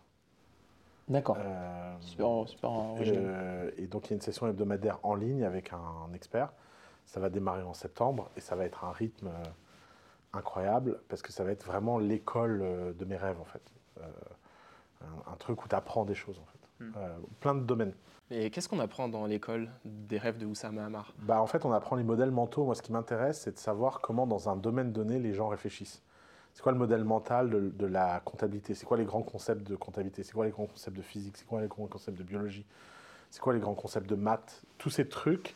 D'accord. Euh, Super, super euh, et donc il y a une session hebdomadaire en ligne avec un, expert. Ça va démarrer en septembre et ça va être un rythme euh, incroyable parce que ça va être vraiment l'école euh, de mes rêves en fait. Euh, un, un truc où tu apprends des choses en fait. Hmm. Euh, plein de domaines. Et qu'est-ce qu'on apprend dans l'école des rêves de Oussama Hamar? Bah, en fait, on apprend les modèles mentaux. Moi, ce qui m'intéresse, c'est de savoir comment, dans un domaine donné, les gens réfléchissent. C'est quoi le modèle mental de, de la comptabilité? C'est quoi les grands concepts de comptabilité? C'est quoi les grands concepts de physique? C'est quoi les grands concepts de biologie? C'est quoi les grands concepts de maths? Tous ces trucs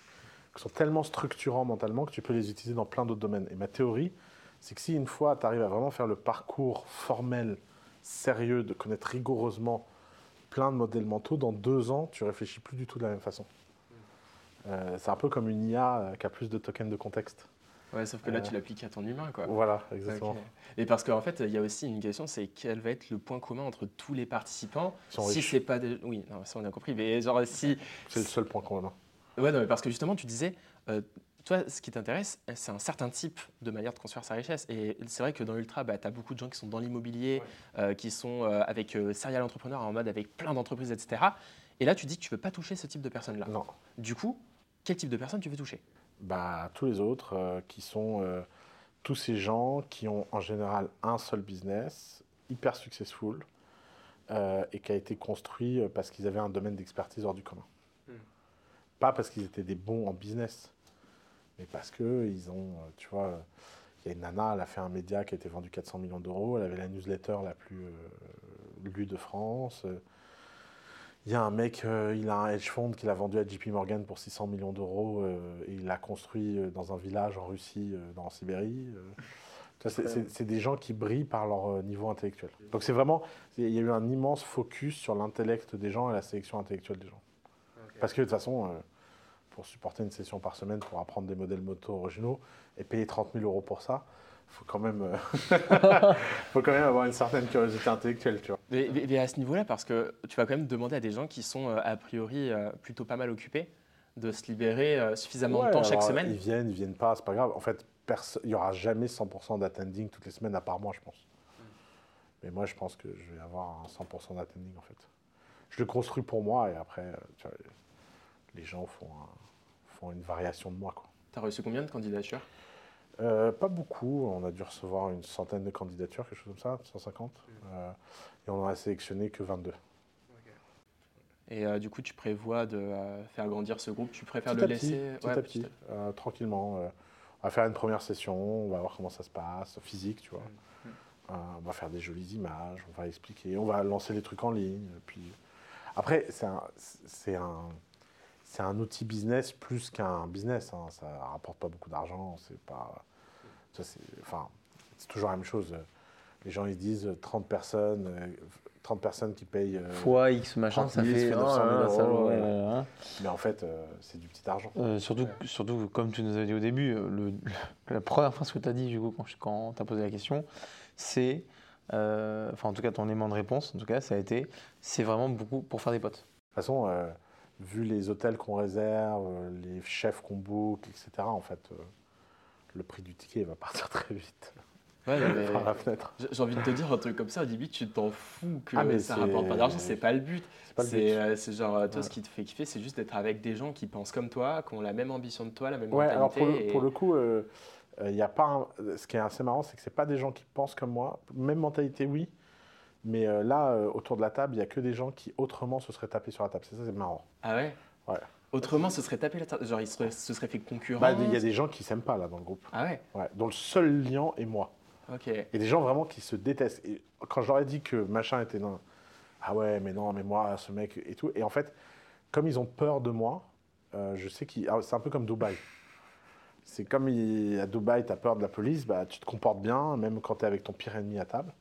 qui sont tellement structurants mentalement que tu peux les utiliser dans plein d'autres domaines. Et ma théorie, c'est que si une fois tu arrives à vraiment faire le parcours formel, sérieux, de connaître rigoureusement plein de modèles mentaux, dans deux ans, tu réfléchis plus du tout de la même façon. Euh, c'est un peu comme une IA euh, qui a plus de tokens de contexte. Ouais, sauf que là Euh, tu l'appliques à ton humain quoi. Voilà, exactement. Et parce qu'en fait, il y a aussi une question, c'est quel va être le point commun entre tous les participants Si c'est pas. Oui, non, ça on a compris. Mais genre si... C'est le seul point commun. Ouais, non, mais parce que justement, tu disais, euh, toi, ce qui t'intéresse, c'est un certain type de manière de construire sa richesse. Et c'est vrai que dans l'Ultra, bah, tu as beaucoup de gens qui sont dans l'immobilier, euh, qui sont euh, avec euh, serial entrepreneur en mode avec plein d'entreprises, etc. Et là, tu dis que tu ne veux pas toucher ce type de personnes-là. Non. Du coup, quel type de personnes tu veux toucher? Bah, tous les autres euh, qui sont euh, tous ces gens qui ont en général un seul business, hyper successful, euh, et qui a été construit euh, parce qu'ils avaient un domaine d'expertise hors du commun. Hmm. Pas parce qu'ils étaient des bons en business, mais parce qu'ils ont, euh, tu vois, il y a une nana, elle a fait un média qui a été vendu 400 millions d'euros, elle avait la newsletter la plus euh, lue de France. il y a un mec, euh, il a un hedge fund qu'il a vendu à JP Morgan pour 600 millions d'euros euh, et il l'a construit dans un village en Russie, dans en Sibérie. c'est- des gens qui brillent par leur niveau intellectuel. Donc c'est vraiment, il y a eu un immense focus sur l'intellect des gens et la sélection intellectuelle des gens. Parce que de toute façon, pour supporter une session par semaine, pour apprendre des modèles moto originaux et payer 30 000 euros pour ça, faut quand même, euh, faut quand même avoir une certaine curiosité intellectuelle, tu vois. mais, à ce niveau-là, parce que tu vas quand même demander à des gens qui sont euh, a priori euh, plutôt pas mal occupés de se libérer suffisamment de temps chaque semaine Ils viennent, ils viennent pas, c'est pas grave. En fait, il n'y aura jamais 100% d'attending toutes les semaines, à part moi, je pense. Mais moi, je pense que je vais avoir un 100% d'attending, en fait. Je le construis pour moi, et après, tu vois, les gens font, un- font une variation de moi, quoi. T'as reçu combien de candidatures? Euh, pas beaucoup, on a dû recevoir une centaine de candidatures, quelque chose comme ça, 150. Mm. Euh, et on en a sélectionné que 22. Et euh, du coup, tu prévois de euh, faire grandir ce groupe? Tu préfères Petit le petit, laisser? petit Ouais, à petit, euh, tranquillement. euh, on va faire une première session, on va voir comment ça se passe, physique, tu vois. Mm, Euh, on va faire des jolies images, on va expliquer, on va lancer les trucs en ligne. Puis après, c'est un, c'est un, outil business plus qu'un business. Hein. Ça rapporte pas beaucoup d'argent, c'est pas, ça, c'est, enfin, c'est toujours la même chose. Les gens ils disent 30 personnes, euh, 30 personnes qui payent. euh, Fois X machin, 30 ça 000, fait. ça fait 900 000 là là, ça- euros, ouais, ouais. ouais, ouais. mais en fait, euh, c'est du petit argent. Euh, surtout, surtout, comme tu nous avais dit au début, euh, le, la première phrase que tu as dit, du coup, quand, quand tu as posé la question, c'est. euh, Enfin, en tout cas, ton aimant de réponse, en tout cas, ça a été c'est vraiment beaucoup pour faire des potes. De toute façon, euh, vu les hôtels qu'on réserve, euh, les chefs qu'on book, etc., en fait, euh, le prix du ticket va partir très vite Ouais. J'ai envie de te dire un truc comme ça, au début, tu t'en fous que Ah, mais ça rapporte pas d'argent, c'est pas le but. C'est euh, genre, toi, ce qui te fait kiffer, c'est juste d'être avec des gens qui pensent comme toi, qui ont la même ambition que toi, la même Ouais, alors mentalité. pour le, et- pour le coup, euh, euh, y a pas un- ce qui est assez marrant, c'est que c'est pas des gens qui pensent comme moi. Même mentalité, oui. Mais euh, là, euh, autour de la table, il y a que des gens qui autrement se seraient tapés sur la table. C'est ça, c'est marrant. Ah ouais? Ouais. Autrement, ce serait tapé la tête. Genre, il se serait, se serait fait concurrence. Bah, Il y a des gens qui s'aiment pas là dans le groupe. Ah ouais? Ouais, dont le seul lien est moi. Ok. Et des gens vraiment qui se détestent. Et quand je leur ai dit que machin était non, ah ouais, mais non, mais moi, ce mec et tout. Et en fait, comme ils ont peur de moi, euh, je sais qu'ils. ah, c'est un peu comme Dubaï. C'est comme il- à Dubaï, tu as peur de la police, bah, tu te comportes bien, même quand tu es avec ton pire ennemi à table.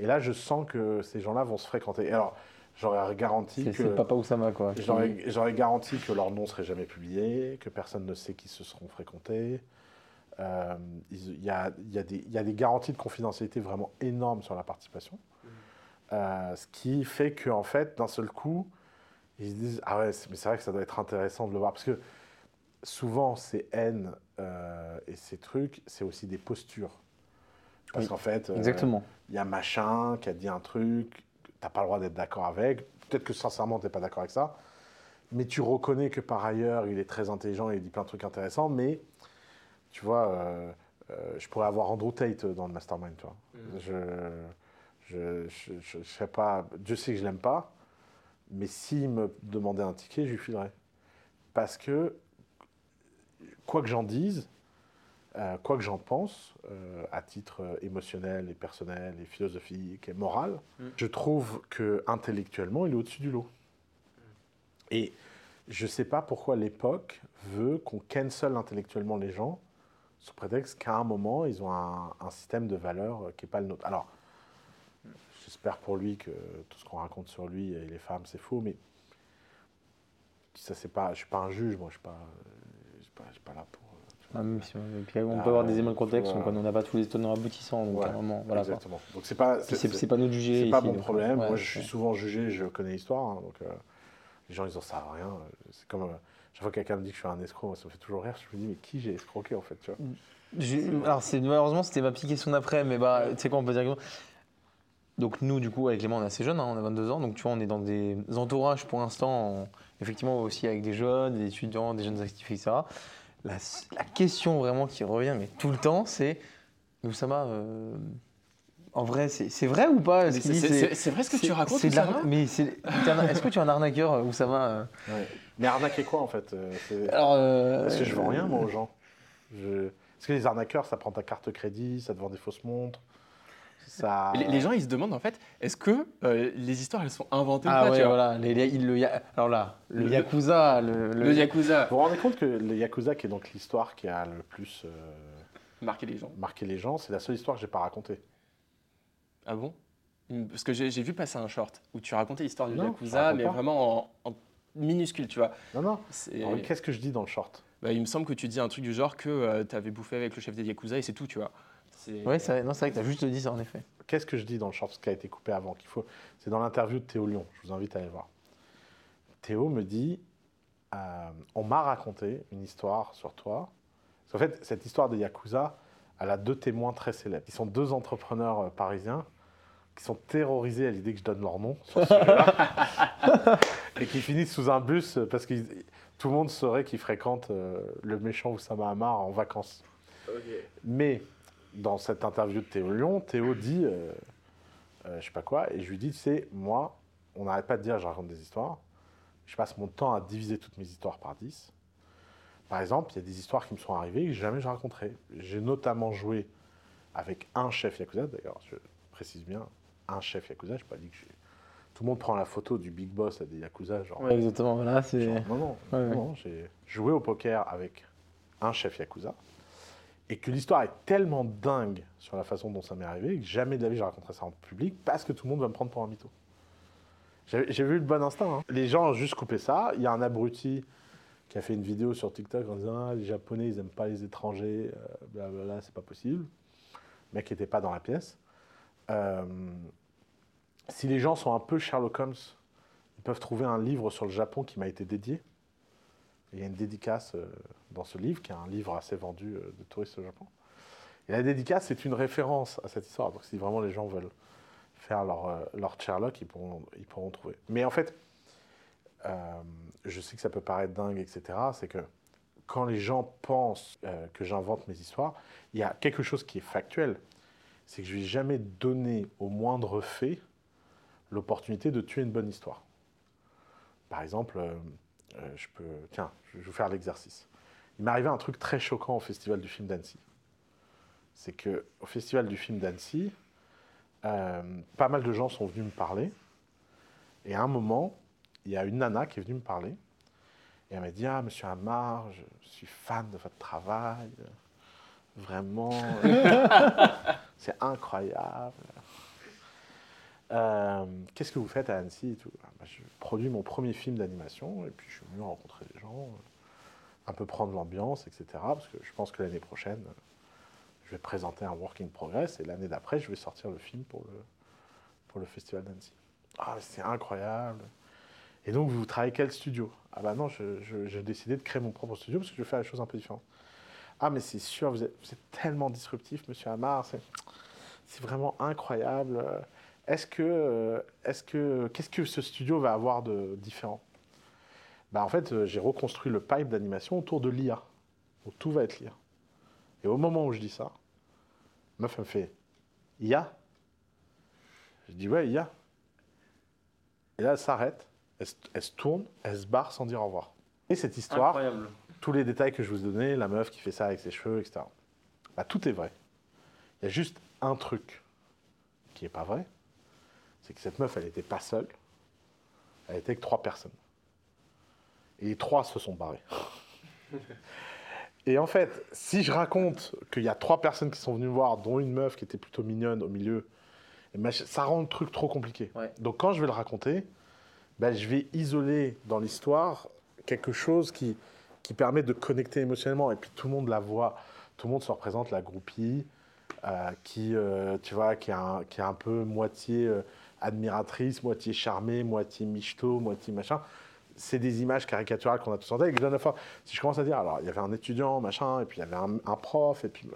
Et là, je sens que ces gens-là vont se fréquenter. Et alors, j'aurais garanti C'est que. c'est Papa Oussama, quoi. J'aurais j'aurais garanti que leur nom serait jamais publié, que personne ne sait qui se seront fréquentés. Euh, Il y, a, il y a des- il y a des garanties de confidentialité vraiment énormes sur la participation. Euh, ce qui fait qu'en fait, d'un seul coup, ils se disent Ah ouais, mais c'est vrai que ça doit être intéressant de le voir. Parce que souvent, ces haines euh, et ces trucs, c'est aussi des postures. Parce Oui, qu'en fait, euh, Exactement. il y a machin qui a dit un truc, tu n'as pas le droit d'être d'accord avec. Peut-être que sincèrement, tu n'es pas d'accord avec ça. Mais tu reconnais que par ailleurs, il est très intelligent et il dit plein de trucs intéressants. Mais tu vois, euh, euh, je pourrais avoir Andrew Tate dans le mastermind. Tu vois. Je, je, je, je- je sais pas, Dieu sait que je l'aime pas. Mais s'il me demandait un ticket, je lui filerais. Parce que, quoi que j'en dise, euh, quoi que j'en pense, euh, à titre euh, émotionnel et personnel et philosophique et moral, Mm. je trouve que intellectuellement, il est au-dessus du lot. Et je ne sais pas pourquoi l'époque veut qu'on cancel intellectuellement les gens sous prétexte qu'à un moment, ils ont un, un système de valeurs qui n'est pas le nôtre. Alors, j'espère pour lui que tout ce qu'on raconte sur lui et les femmes, c'est faux, mais ça, c'est pas, je ne suis pas un juge, moi, je ne suis, suis, suis pas là pour... Ah, même si- on Ah, peut avoir des éléments de contexte, voilà. on n'a pas tous les tenants aboutissants, donc Ouais, à un moment, voilà. quoi. Exactement. Donc, c'est pas... C'est pas nous juger. C'est pas mon problème. ouais, Moi, je suis souvent jugé, je connais l'histoire. hein, donc, euh, les gens, ils en savent rien. C'est comme. euh, chaque fois que quelqu'un me dit que je suis un escroc, ça me fait toujours rire. Je me dis, mais qui j'ai escroqué, en fait tu vois? Alors, c'est- malheureusement, c'était ma petite question d'après, mais bah, tu sais quoi, on peut dire que- Donc, nous, du coup, avec Clément, on est assez jeunes, hein, on a 22 ans, donc tu vois, on est dans des entourages pour l'instant, en- effectivement, aussi avec des jeunes, des étudiants, des jeunes actifs, etc. La, la question vraiment qui revient, mais tout le temps, c'est Oussama, euh, en vrai, c'est vrai ou pas C'est vrai ce que tu racontes, c'est Mais est-ce que tu es un arnaqueur, euh, Oussama euh Mais arnaquer quoi, en fait euh, Alors, euh, Parce que je vends rien, moi, aux gens. Je... Parce que les arnaqueurs, ça prend ta carte crédit, ça te vend des fausses montres. Ça... les, les gens, ils se demandent en fait, est-ce que euh, les histoires, elles sont inventées ou Ah pas ouais, tu vois voilà. les- les- il- le alors là, le, Le- Yakuza, le, Le Yakuza, Vous vous rendez compte que le Yakuza, qui est donc l'histoire qui a le plus euh, marquer les gens. marqué les gens, c'est la seule histoire que j'ai pas racontée. Ah bon? Hmm, Parce que j'ai vu passer un short où tu racontais l'histoire du Non, Yakuza, mais pas. vraiment en, en minuscule, tu vois. Non, non. Qu'est-ce que je dis dans le short? Bah, il me semble que tu dis un truc du genre que tu avais bouffé avec le chef des Yakuza et c'est tout, tu vois. Ouais, c'est vrai, non, c'est vrai que tu as juste dit ça en effet. Qu'est-ce que je dis dans le short, ce qui a été coupé avant qu'il faut... C'est dans l'interview de Théo Lyon, je vous invite à aller voir. Théo me dit euh, on m'a raconté une histoire sur toi. Parce qu'en fait, cette histoire de Yakuza, elle a deux témoins très célèbres. Ils sont deux entrepreneurs euh, parisiens qui sont terrorisés à l'idée que je donne leur nom sur ce et qui finissent sous un bus euh, parce que tout le monde saurait qu'ils fréquentent euh, le méchant Oussama Hamar en vacances. Mais dans cette interview de Théo Lyon, Théo dit, euh, euh, je sais pas quoi, et je lui dis, tu sais, moi, on n'arrête pas de dire je raconte des histoires. Je passe mon temps à diviser toutes mes histoires par 10. Par exemple, il y a des histoires qui me sont arrivées que jamais je raconterai. J'ai notamment joué avec un chef Yakuza, d'ailleurs, je précise bien, un chef Yakuza, je pas dit que j'ai... Tout le monde prend la photo du big boss à des Yakuza, genre... Ouais, exactement. Voilà, c'est. non, non, Ouais, ouais. non, j'ai joué au poker avec un chef Yakuza, et que l'histoire est tellement dingue sur la façon dont ça m'est arrivé que jamais de la vie je raconterai ça en public parce que tout le monde va me prendre pour un mytho. J'ai vu le bon instinct. hein. Les gens ont juste coupé ça. Il y a un abruti qui a fait une vidéo sur TikTok en disant ah, les Japonais ils aiment pas les étrangers, euh, blablabla, c'est pas possible. Le mec n'était pas dans la pièce. Euh, si les gens sont un peu Sherlock Holmes, ils peuvent trouver un livre sur le Japon qui m'a été dédié. Il y a une dédicace euh, dans ce livre, qui est un livre assez vendu euh, de touristes au Japon. Et la dédicace, c'est une référence à cette histoire. Donc si vraiment les gens veulent faire leur, euh, leur Sherlock, ils pourront, ils pourront trouver. Mais en fait, je sais que ça peut paraître dingue, etc. C'est que quand les gens pensent que j'invente mes histoires, il y a quelque chose qui est factuel. C'est que je ne vais jamais donner au moindre fait l'opportunité de tuer une bonne histoire. Par exemple, je peux. Tiens, je vais vous faire l'exercice. Il m'est arrivé un truc très choquant au Festival du film d'Annecy. C'est que au Festival du film d'Annecy, euh, pas mal de gens sont venus me parler. Et à un moment, il y a une nana qui est venue me parler. Et elle m'a dit Ah, monsieur Hamar, je suis fan de votre travail. Vraiment, euh, c'est incroyable. Euh, Qu'est-ce que vous faites à Annecy Ah, bah, Je produis mon premier film d'animation et puis je suis venu rencontrer les gens, euh, un peu prendre l'ambiance, etc. Parce que je pense que l'année prochaine, euh, je vais présenter un work in progress et l'année d'après, je vais sortir le film pour le, pour le festival d'Annecy. Ah, c'est incroyable. Et donc, vous travaillez quel studio? Ah bah non, j'ai décidé de créer mon propre studio parce que je vais faire les choses un peu différentes. Ah, mais c'est sûr, vous êtes, tellement disruptif, monsieur. C'est, c'est vraiment incroyable. Euh, Est-ce que, est-ce que, qu'est-ce que ce studio va avoir de différent? Bah, En fait, euh, j'ai reconstruit le pipe d'animation autour de l'IA. Donc tout va être l'IA. Et au moment où je dis ça, meuf, elle me fait IA? Je dis ouais, IA. Et là, elle s'arrête, elle, se- elle se tourne, elle se barre sans dire au revoir. Et cette histoire, tous les détails que je vous ai donnés, la meuf qui fait ça avec ses cheveux, etc. Bah, tout est vrai. Il y a juste un truc qui n'est pas vrai, c'est que cette meuf, elle n'était pas seule, elle était avec trois personnes. Et les trois se sont barrés. Et en fait, si je raconte qu'il y a trois personnes qui sont venues me voir, dont une meuf qui était plutôt mignonne au milieu, mach- ça rend le truc trop compliqué. Ouais. Donc quand je vais le raconter, ben, je vais isoler dans l'histoire quelque chose qui, qui permet de connecter émotionnellement. Et puis tout le monde la voit, tout le monde se représente la groupie, euh, qui, euh, tu vois, qui, est un, qui est un peu moitié euh, admiratrice, moitié charmée, moitié michto, moitié machin. C'est des images caricaturales qu'on a tous en tête. Et forme. Si je commence à dire, alors il y avait un étudiant, machin, et puis il y avait un, prof, et puis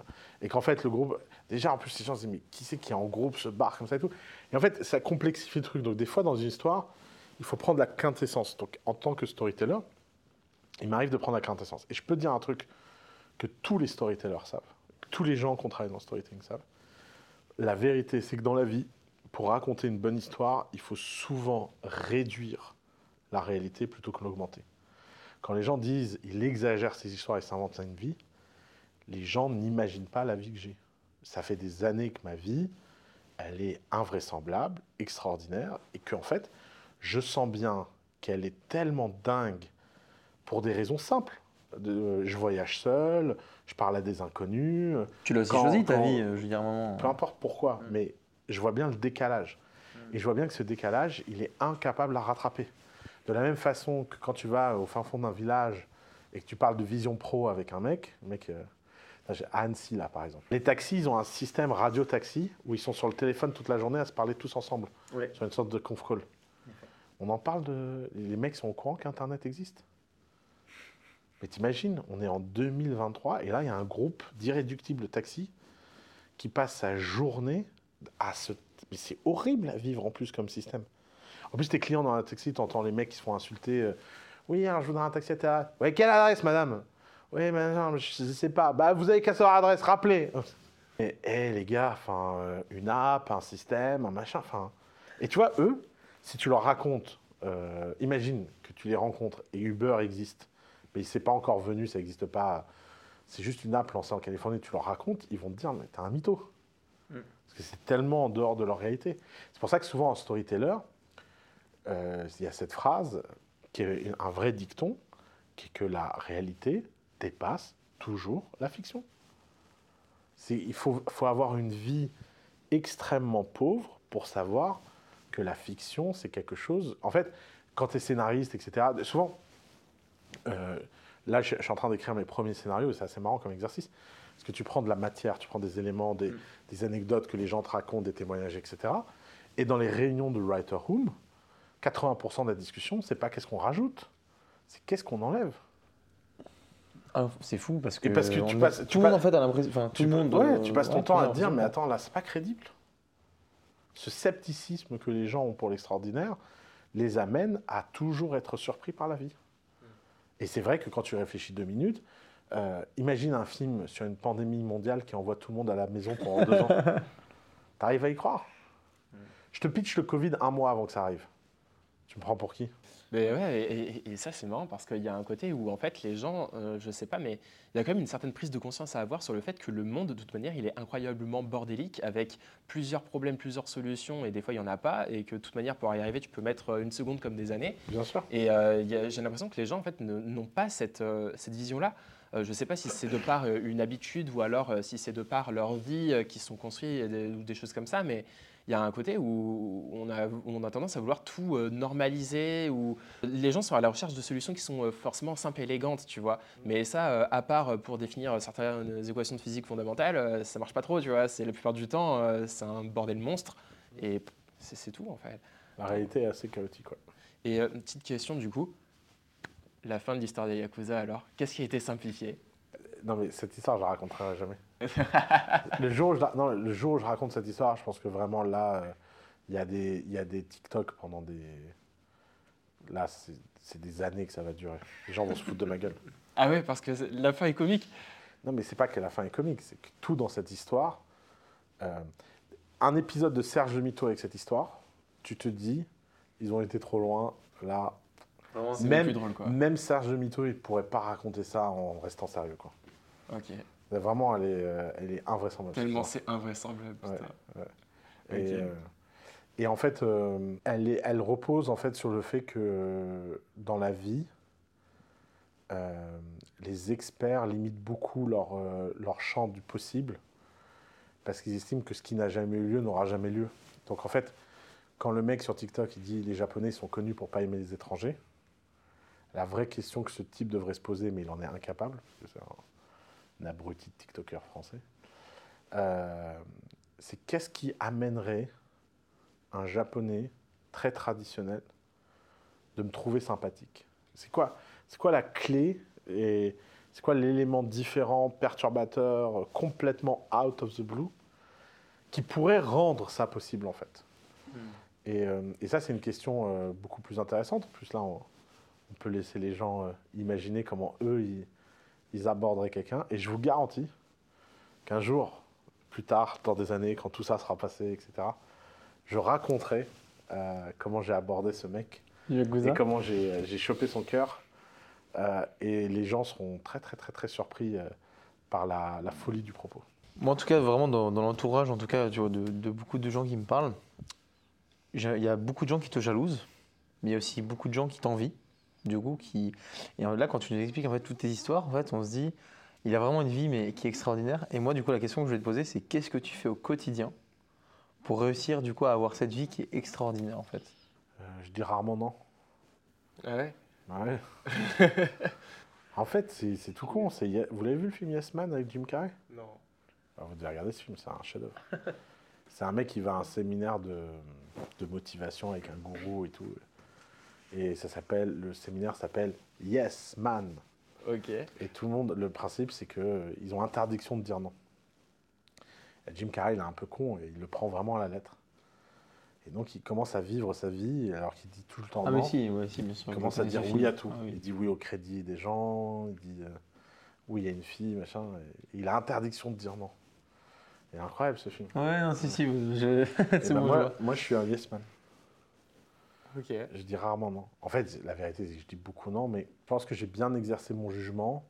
et qu'en fait le groupe, déjà en plus les gens se disent mais qui c'est qui est en groupe se barre comme ça et tout. Et en fait ça complexifie le truc. Donc des fois dans une histoire, il faut prendre la quintessence. Donc en tant que storyteller, il m'arrive de prendre la quintessence. Et je peux te dire un truc que tous les storytellers savent, que tous les gens qui ont travaillé dans le storytelling savent. La vérité, c'est que dans la vie, pour raconter une bonne histoire, il faut souvent réduire la réalité plutôt que l'augmenter. Quand les gens disent il exagère ses histoires et s'invente une vie, les gens n'imaginent pas la vie que j'ai. Ça fait des années que ma vie, elle est invraisemblable, extraordinaire, et qu'en fait, je sens bien qu'elle est tellement dingue pour des raisons simples. De- je voyage seul, je parle à des inconnus, Tu l'as aussi choisi ta vie, euh, je veux dire, un moment. peu importe pourquoi, mais je vois bien le décalage. Et je vois bien que ce décalage, il est incapable à rattraper. De la même façon que quand tu vas au fin fond d'un village et que tu parles de vision pro avec un mec, le mec, euh, à Annecy là par exemple. Les taxis, ils ont un système radio-taxi où ils sont sur le téléphone toute la journée à se parler tous ensemble, sur une sorte de conf call. On en parle de. Les mecs sont au courant qu'Internet existe? Mais t'imagines, on est en 2023 et là, il y a un groupe d'irréductibles taxis qui passe sa journée à. Mais c'est horrible à vivre en plus comme système. En plus, tes clients dans un taxi, t'entends les mecs qui se font insulter. euh, oui, alors je voudrais un taxi ta. Ouais, quelle adresse, madame? Oui, non, je ne sais pas. Bah, vous avez qu'à savoir l'adresse, rappelez. Mais, hé, les gars, euh, une app, un système, un machin, enfin. Et tu vois, eux, si tu leur racontes, euh, imagine que tu les rencontres et Uber existe, mais il s'est pas encore venu, ça n'existe pas. C'est juste une app lancée en Californie, tu leur racontes, ils vont te dire, mais t'es un mytho. Que c'est tellement en dehors de leur réalité. C'est pour ça que souvent en storyteller, euh, il y a cette phrase qui est un vrai dicton, qui est que la réalité dépasse toujours la fiction. Il faut, faut avoir une vie extrêmement pauvre pour savoir que la fiction, c'est quelque chose... En fait, quand tu es scénariste, etc., souvent, euh, là, je, je suis en train d'écrire mes premiers scénarios, et c'est assez marrant comme exercice, parce que tu prends de la matière, tu prends des éléments, des, des anecdotes que les gens te racontent, des témoignages, etc. Et dans les réunions de Writer Room, 80% de la discussion, c'est pas qu'est-ce qu'on rajoute, c'est qu'est-ce qu'on enlève. Ah, c'est fou parce que, Et parce que tu passes- tout le monde en fait a l'impression. Enfin, tout Tu, le monde. ouais, euh, tu passes ton ouais, temps à dire, mais attends, là, c'est pas crédible. Ce scepticisme que les gens ont pour l'extraordinaire les amène à toujours être surpris par la vie. Et c'est vrai que quand tu réfléchis deux minutes, euh, imagine un film sur une pandémie mondiale qui envoie tout le monde à la maison pendant deux ans. T'arrives à y croire Je te pitch le Covid un mois avant que ça arrive. Tu me prends pour qui? Mais ouais, et, et- et ça c'est marrant parce qu'il y a un côté où en fait les gens, euh, je sais pas, mais il y a quand même une certaine prise de conscience à avoir sur le fait que le monde de toute manière il est incroyablement bordélique avec plusieurs problèmes, plusieurs solutions et des fois il y en a pas et que de toute manière pour y arriver tu peux mettre euh, une seconde comme des années. Bien sûr. Et euh, j'ai l'impression que les gens en fait n'ont pas cette, euh, cette vision-là. Euh, je ne sais pas si c'est de par euh, une habitude ou alors euh, si c'est de par leur vie euh, qui sont construits ou des choses comme ça, mais il y a un côté où on a, on a tendance à vouloir tout euh, normaliser, où les gens sont à la recherche de solutions qui sont euh, forcément simples et élégantes, tu vois. Mais ça, euh, à part euh, pour définir certaines équations de physique fondamentales, euh, ça marche pas trop, tu vois. C'est la plupart du temps, euh, c'est un bordel monstre et c'est tout en fait. La réalité est assez chaotique. ouais. Et euh, une petite question du coup. La fin de l'histoire des Yakuza alors, qu'est-ce qui a été simplifié? Non, mais cette histoire, je la raconterai jamais. le, jour où je non, le jour où je raconte cette histoire, je pense que vraiment là, euh, il y, a des- il y a des TikTok pendant des. Là, c'est des années que ça va durer. Les gens vont se foutre de ma gueule. Ah ouais, parce que la fin est comique. Non, mais c'est pas que la fin est comique, c'est que tout dans cette histoire. euh, un épisode de Serge Le Mito avec cette histoire, tu te dis, ils ont été trop loin. Là, C'est même, plus drôle quoi. même Serge Le Mito, il pourrait pas raconter ça en restant sérieux. Quoi. Ok. Vraiment, elle est, euh, elle est invraisemblable. Tellement c'est invraisemblable. Ouais. Et, euh, et en fait, euh, elle, est- elle repose en fait sur le fait que dans la vie, euh, les experts limitent beaucoup leur, euh, leur champ du possible parce qu'ils estiment que ce qui n'a jamais eu lieu n'aura jamais lieu. Donc en fait, quand le mec sur TikTok il dit les Japonais sont connus pour pas aimer les étrangers, la vraie question que ce type devrait se poser, mais il en est incapable, parce que c'est un, un abruti de TikToker français, euh, c'est qu'est-ce qui amènerait un japonais très traditionnel de me trouver sympathique? C'est quoi, c'est quoi la clé et c'est quoi l'élément différent, perturbateur, complètement out of the blue qui pourrait rendre ça possible en fait? Et, euh, et ça, c'est une question euh, beaucoup plus intéressante. En plus, là, on, on peut laisser les gens euh, imaginer comment eux, ils, ils aborderaient quelqu'un. Et je vous garantis qu'un jour, plus tard, dans des années, quand tout ça sera passé, etc., je raconterai euh, comment j'ai abordé ce mec Yakuza. et comment j'ai j'ai chopé son cœur. Euh, et les gens seront très, très, très, très surpris euh, par la, la folie du propos. Moi, en tout cas, vraiment dans, dans l'entourage, en tout cas, tu vois, de, de beaucoup de gens qui me parlent, il y a beaucoup de gens qui te jalousent, mais il y a aussi beaucoup de gens qui t'envient. Du coup, qui et là, quand tu nous expliques en fait toutes tes histoires, en fait, on se dit, il a vraiment une vie mais qui est extraordinaire. Et moi, du coup, la question que je vais te poser, c'est qu'est-ce que tu fais au quotidien pour réussir du coup à avoir cette vie qui est extraordinaire en fait? Euh, je dis rarement non. Ah ouais? Ouais. en fait, c'est c'est tout con. Vous l'avez vu le film Yes Man avec Jim Carrey? Non. Ah, Vous devez regarder ce film, c'est un chef-d'œuvre. c'est un mec qui va à un séminaire de, de motivation avec un gourou et tout. Et ça s'appelle, le séminaire s'appelle Yes Man. Ok. Et tout le monde, le principe, c'est qu'ils ont interdiction de dire non. Et Jim Carrey, il est un peu con et il le prend vraiment à la lettre. Et donc, il commence à vivre sa vie alors qu'il dit tout le temps Ah, non. mais si, ouais, si, bien sûr. Il commence à dire oui à tout. Ah oui. Il dit oui au crédit des gens, il dit euh, oui, il y a une fille, machin. et il a interdiction de dire non. Il est incroyable ce film. Ouais, non, si, si, je... Ben moi, moi, je suis un yes man. Je dis rarement non. En fait, la vérité, c'est que je dis beaucoup non, mais je pense que j'ai bien exercé mon jugement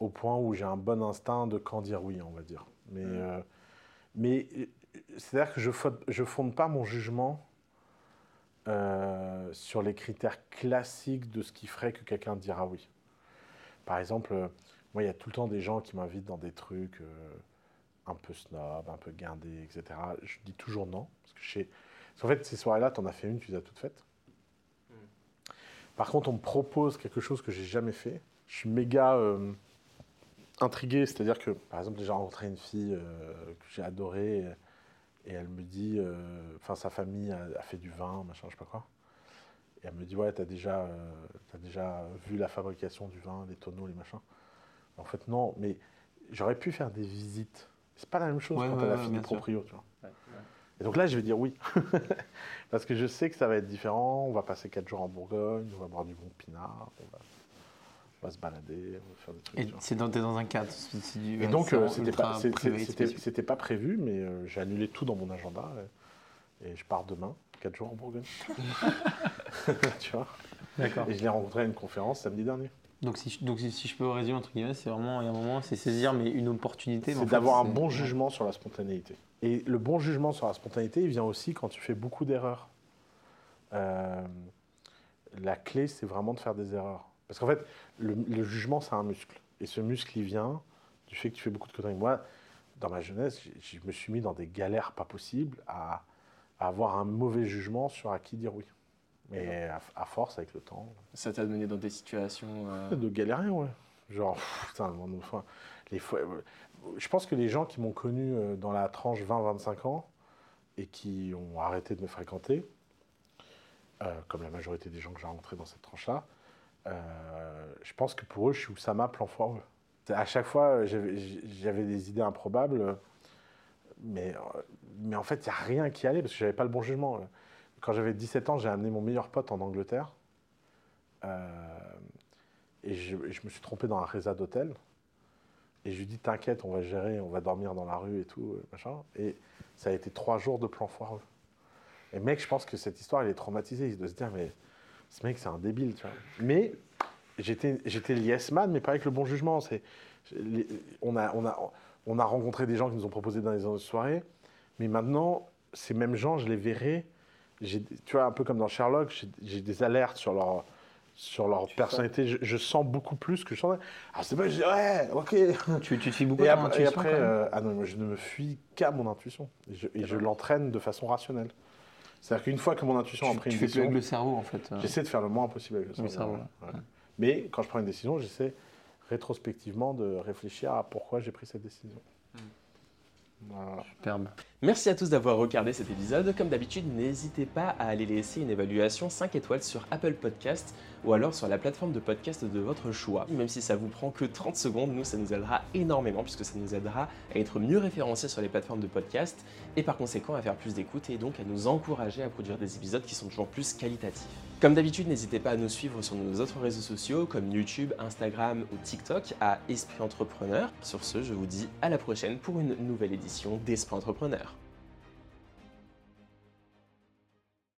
au point où j'ai un bon instinct de quand dire oui, on va dire. Mais, euh, mais euh, c'est-à-dire que je ne fonde pas mon jugement euh, sur les critères classiques de ce qui ferait que quelqu'un dira oui. Par exemple, euh, moi, il y a tout le temps des gens qui m'invitent dans des trucs euh, un peu snob, un peu guindés, etc. Je dis toujours non, parce que je sais- parce qu'en fait, ces soirées-là, tu en as fait une, tu les as toutes faites. Par contre, on me propose quelque chose que j'ai jamais fait. Je suis méga euh, intrigué, c'est-à-dire que, par exemple, j'ai rencontré une fille euh, que j'ai adorée et, et elle me dit, euh, enfin, sa famille a, a fait du vin, machin, je sais pas quoi. Et elle me dit, ouais, t'as déjà, euh, t'as déjà vu la fabrication du vin, les tonneaux, les machins. En fait, non, mais j'aurais pu faire des visites. C'est pas la même chose Ouais, quand ouais, t'as la ouais, fille sûr. proprio, tu vois. Et donc là, je vais dire oui. Parce que je sais que ça va être différent. On va passer quatre jours en Bourgogne, on va boire du bon pinard, on va, on va se balader, on va faire des trucs. Et c'est dans, un cadre. du- Et donc, euh, c'était pas, c'était- prévu, mais euh, j'ai annulé tout dans mon agenda. Et, et je pars demain, quatre jours en Bourgogne. tu vois? D'accord. Et je l'ai rencontré à une conférence samedi dernier. Donc, si, je- donc si, si je peux résumer, entre guillemets, c'est vraiment, il y a un moment, c'est saisir mais une opportunité. en C'est fait, d'avoir un bon jugement sur la spontanéité. Et le bon jugement sur la spontanéité, il vient aussi quand tu fais beaucoup d'erreurs. Euh, la clé, c'est vraiment de faire des erreurs. Parce qu'en fait, le, le jugement, c'est un muscle. Et ce muscle, il vient du fait que tu fais beaucoup de conneries. Moi, dans ma jeunesse, je me suis mis dans des galères pas possibles à, à avoir un mauvais jugement sur à qui dire oui. Mais à, à force, avec le temps, Ça t'a donné dans des situations. euh, de galérien, ouais. Genre, pff, putain, mon- les fois, je pense que les gens qui m'ont connu euh, dans la tranche 20-25 ans et qui ont arrêté de me fréquenter, euh, comme la majorité des gens que j'ai rencontrés dans cette tranche-là, euh, je pense que pour eux, je suis Oussama plan foireux. À chaque fois, j'avais des idées improbables, mais, en fait, il n'y a rien qui allait parce que j'avais pas le bon jugement. Quand j'avais 17 ans, j'ai amené mon meilleur pote en Angleterre. Et je, je me suis trompé dans un résa d'hôtel. Et je lui dis T'inquiète, on va gérer, on va dormir dans la rue et tout, euh, machin. Et ça a été trois jours de plan foireux. Et mec, je pense que cette histoire, il est traumatisé. Il doit se dire Mais ce mec, c'est un débile, tu vois. Mais j'étais j'étais yes man, mais pas avec le bon jugement. On, a, on, a, on a rencontré des gens qui nous ont proposé dans les soirées. Mais maintenant, ces mêmes gens, je les verrai. Tu vois, un peu comme dans Sherlock, j'ai des alertes sur leur, sur leur personnalité. Je, je sens beaucoup plus que je sens. Ah, c'est pas, je dis, ouais, ok. Tu, tu te fies beaucoup Et à ton après, et intuition, après, euh, ah non, je ne me fuis qu'à mon intuition. Et je, et je l'entraîne de façon rationnelle. C'est-à-dire qu'une fois que mon intuition a pris tu une fais plus décision, avec le cerveau, en fait. euh. j'essaie de faire le moins possible avec le Le cerveau. cerveau, ouais, ouais. Mais quand je prends une décision, j'essaie rétrospectivement de réfléchir à pourquoi j'ai pris cette décision. Voilà. Superbe. Merci à tous d'avoir regardé cet épisode. Comme d'habitude, n'hésitez pas à aller laisser une évaluation 5 étoiles sur Apple Podcast ou alors sur la plateforme de podcast de votre choix. Même si ça vous prend que 30 secondes, nous, ça nous aidera énormément puisque ça nous aidera à être mieux référencés sur les plateformes de podcast et par conséquent à faire plus d'écoute et donc à nous encourager à produire des épisodes qui sont toujours plus qualitatifs. Comme d'habitude, n'hésitez pas à nous suivre sur nos autres réseaux sociaux comme YouTube, Instagram ou TikTok à Esprit Entrepreneur. Sur ce, je vous dis à la prochaine pour une nouvelle édition d'Esprit Entrepreneur.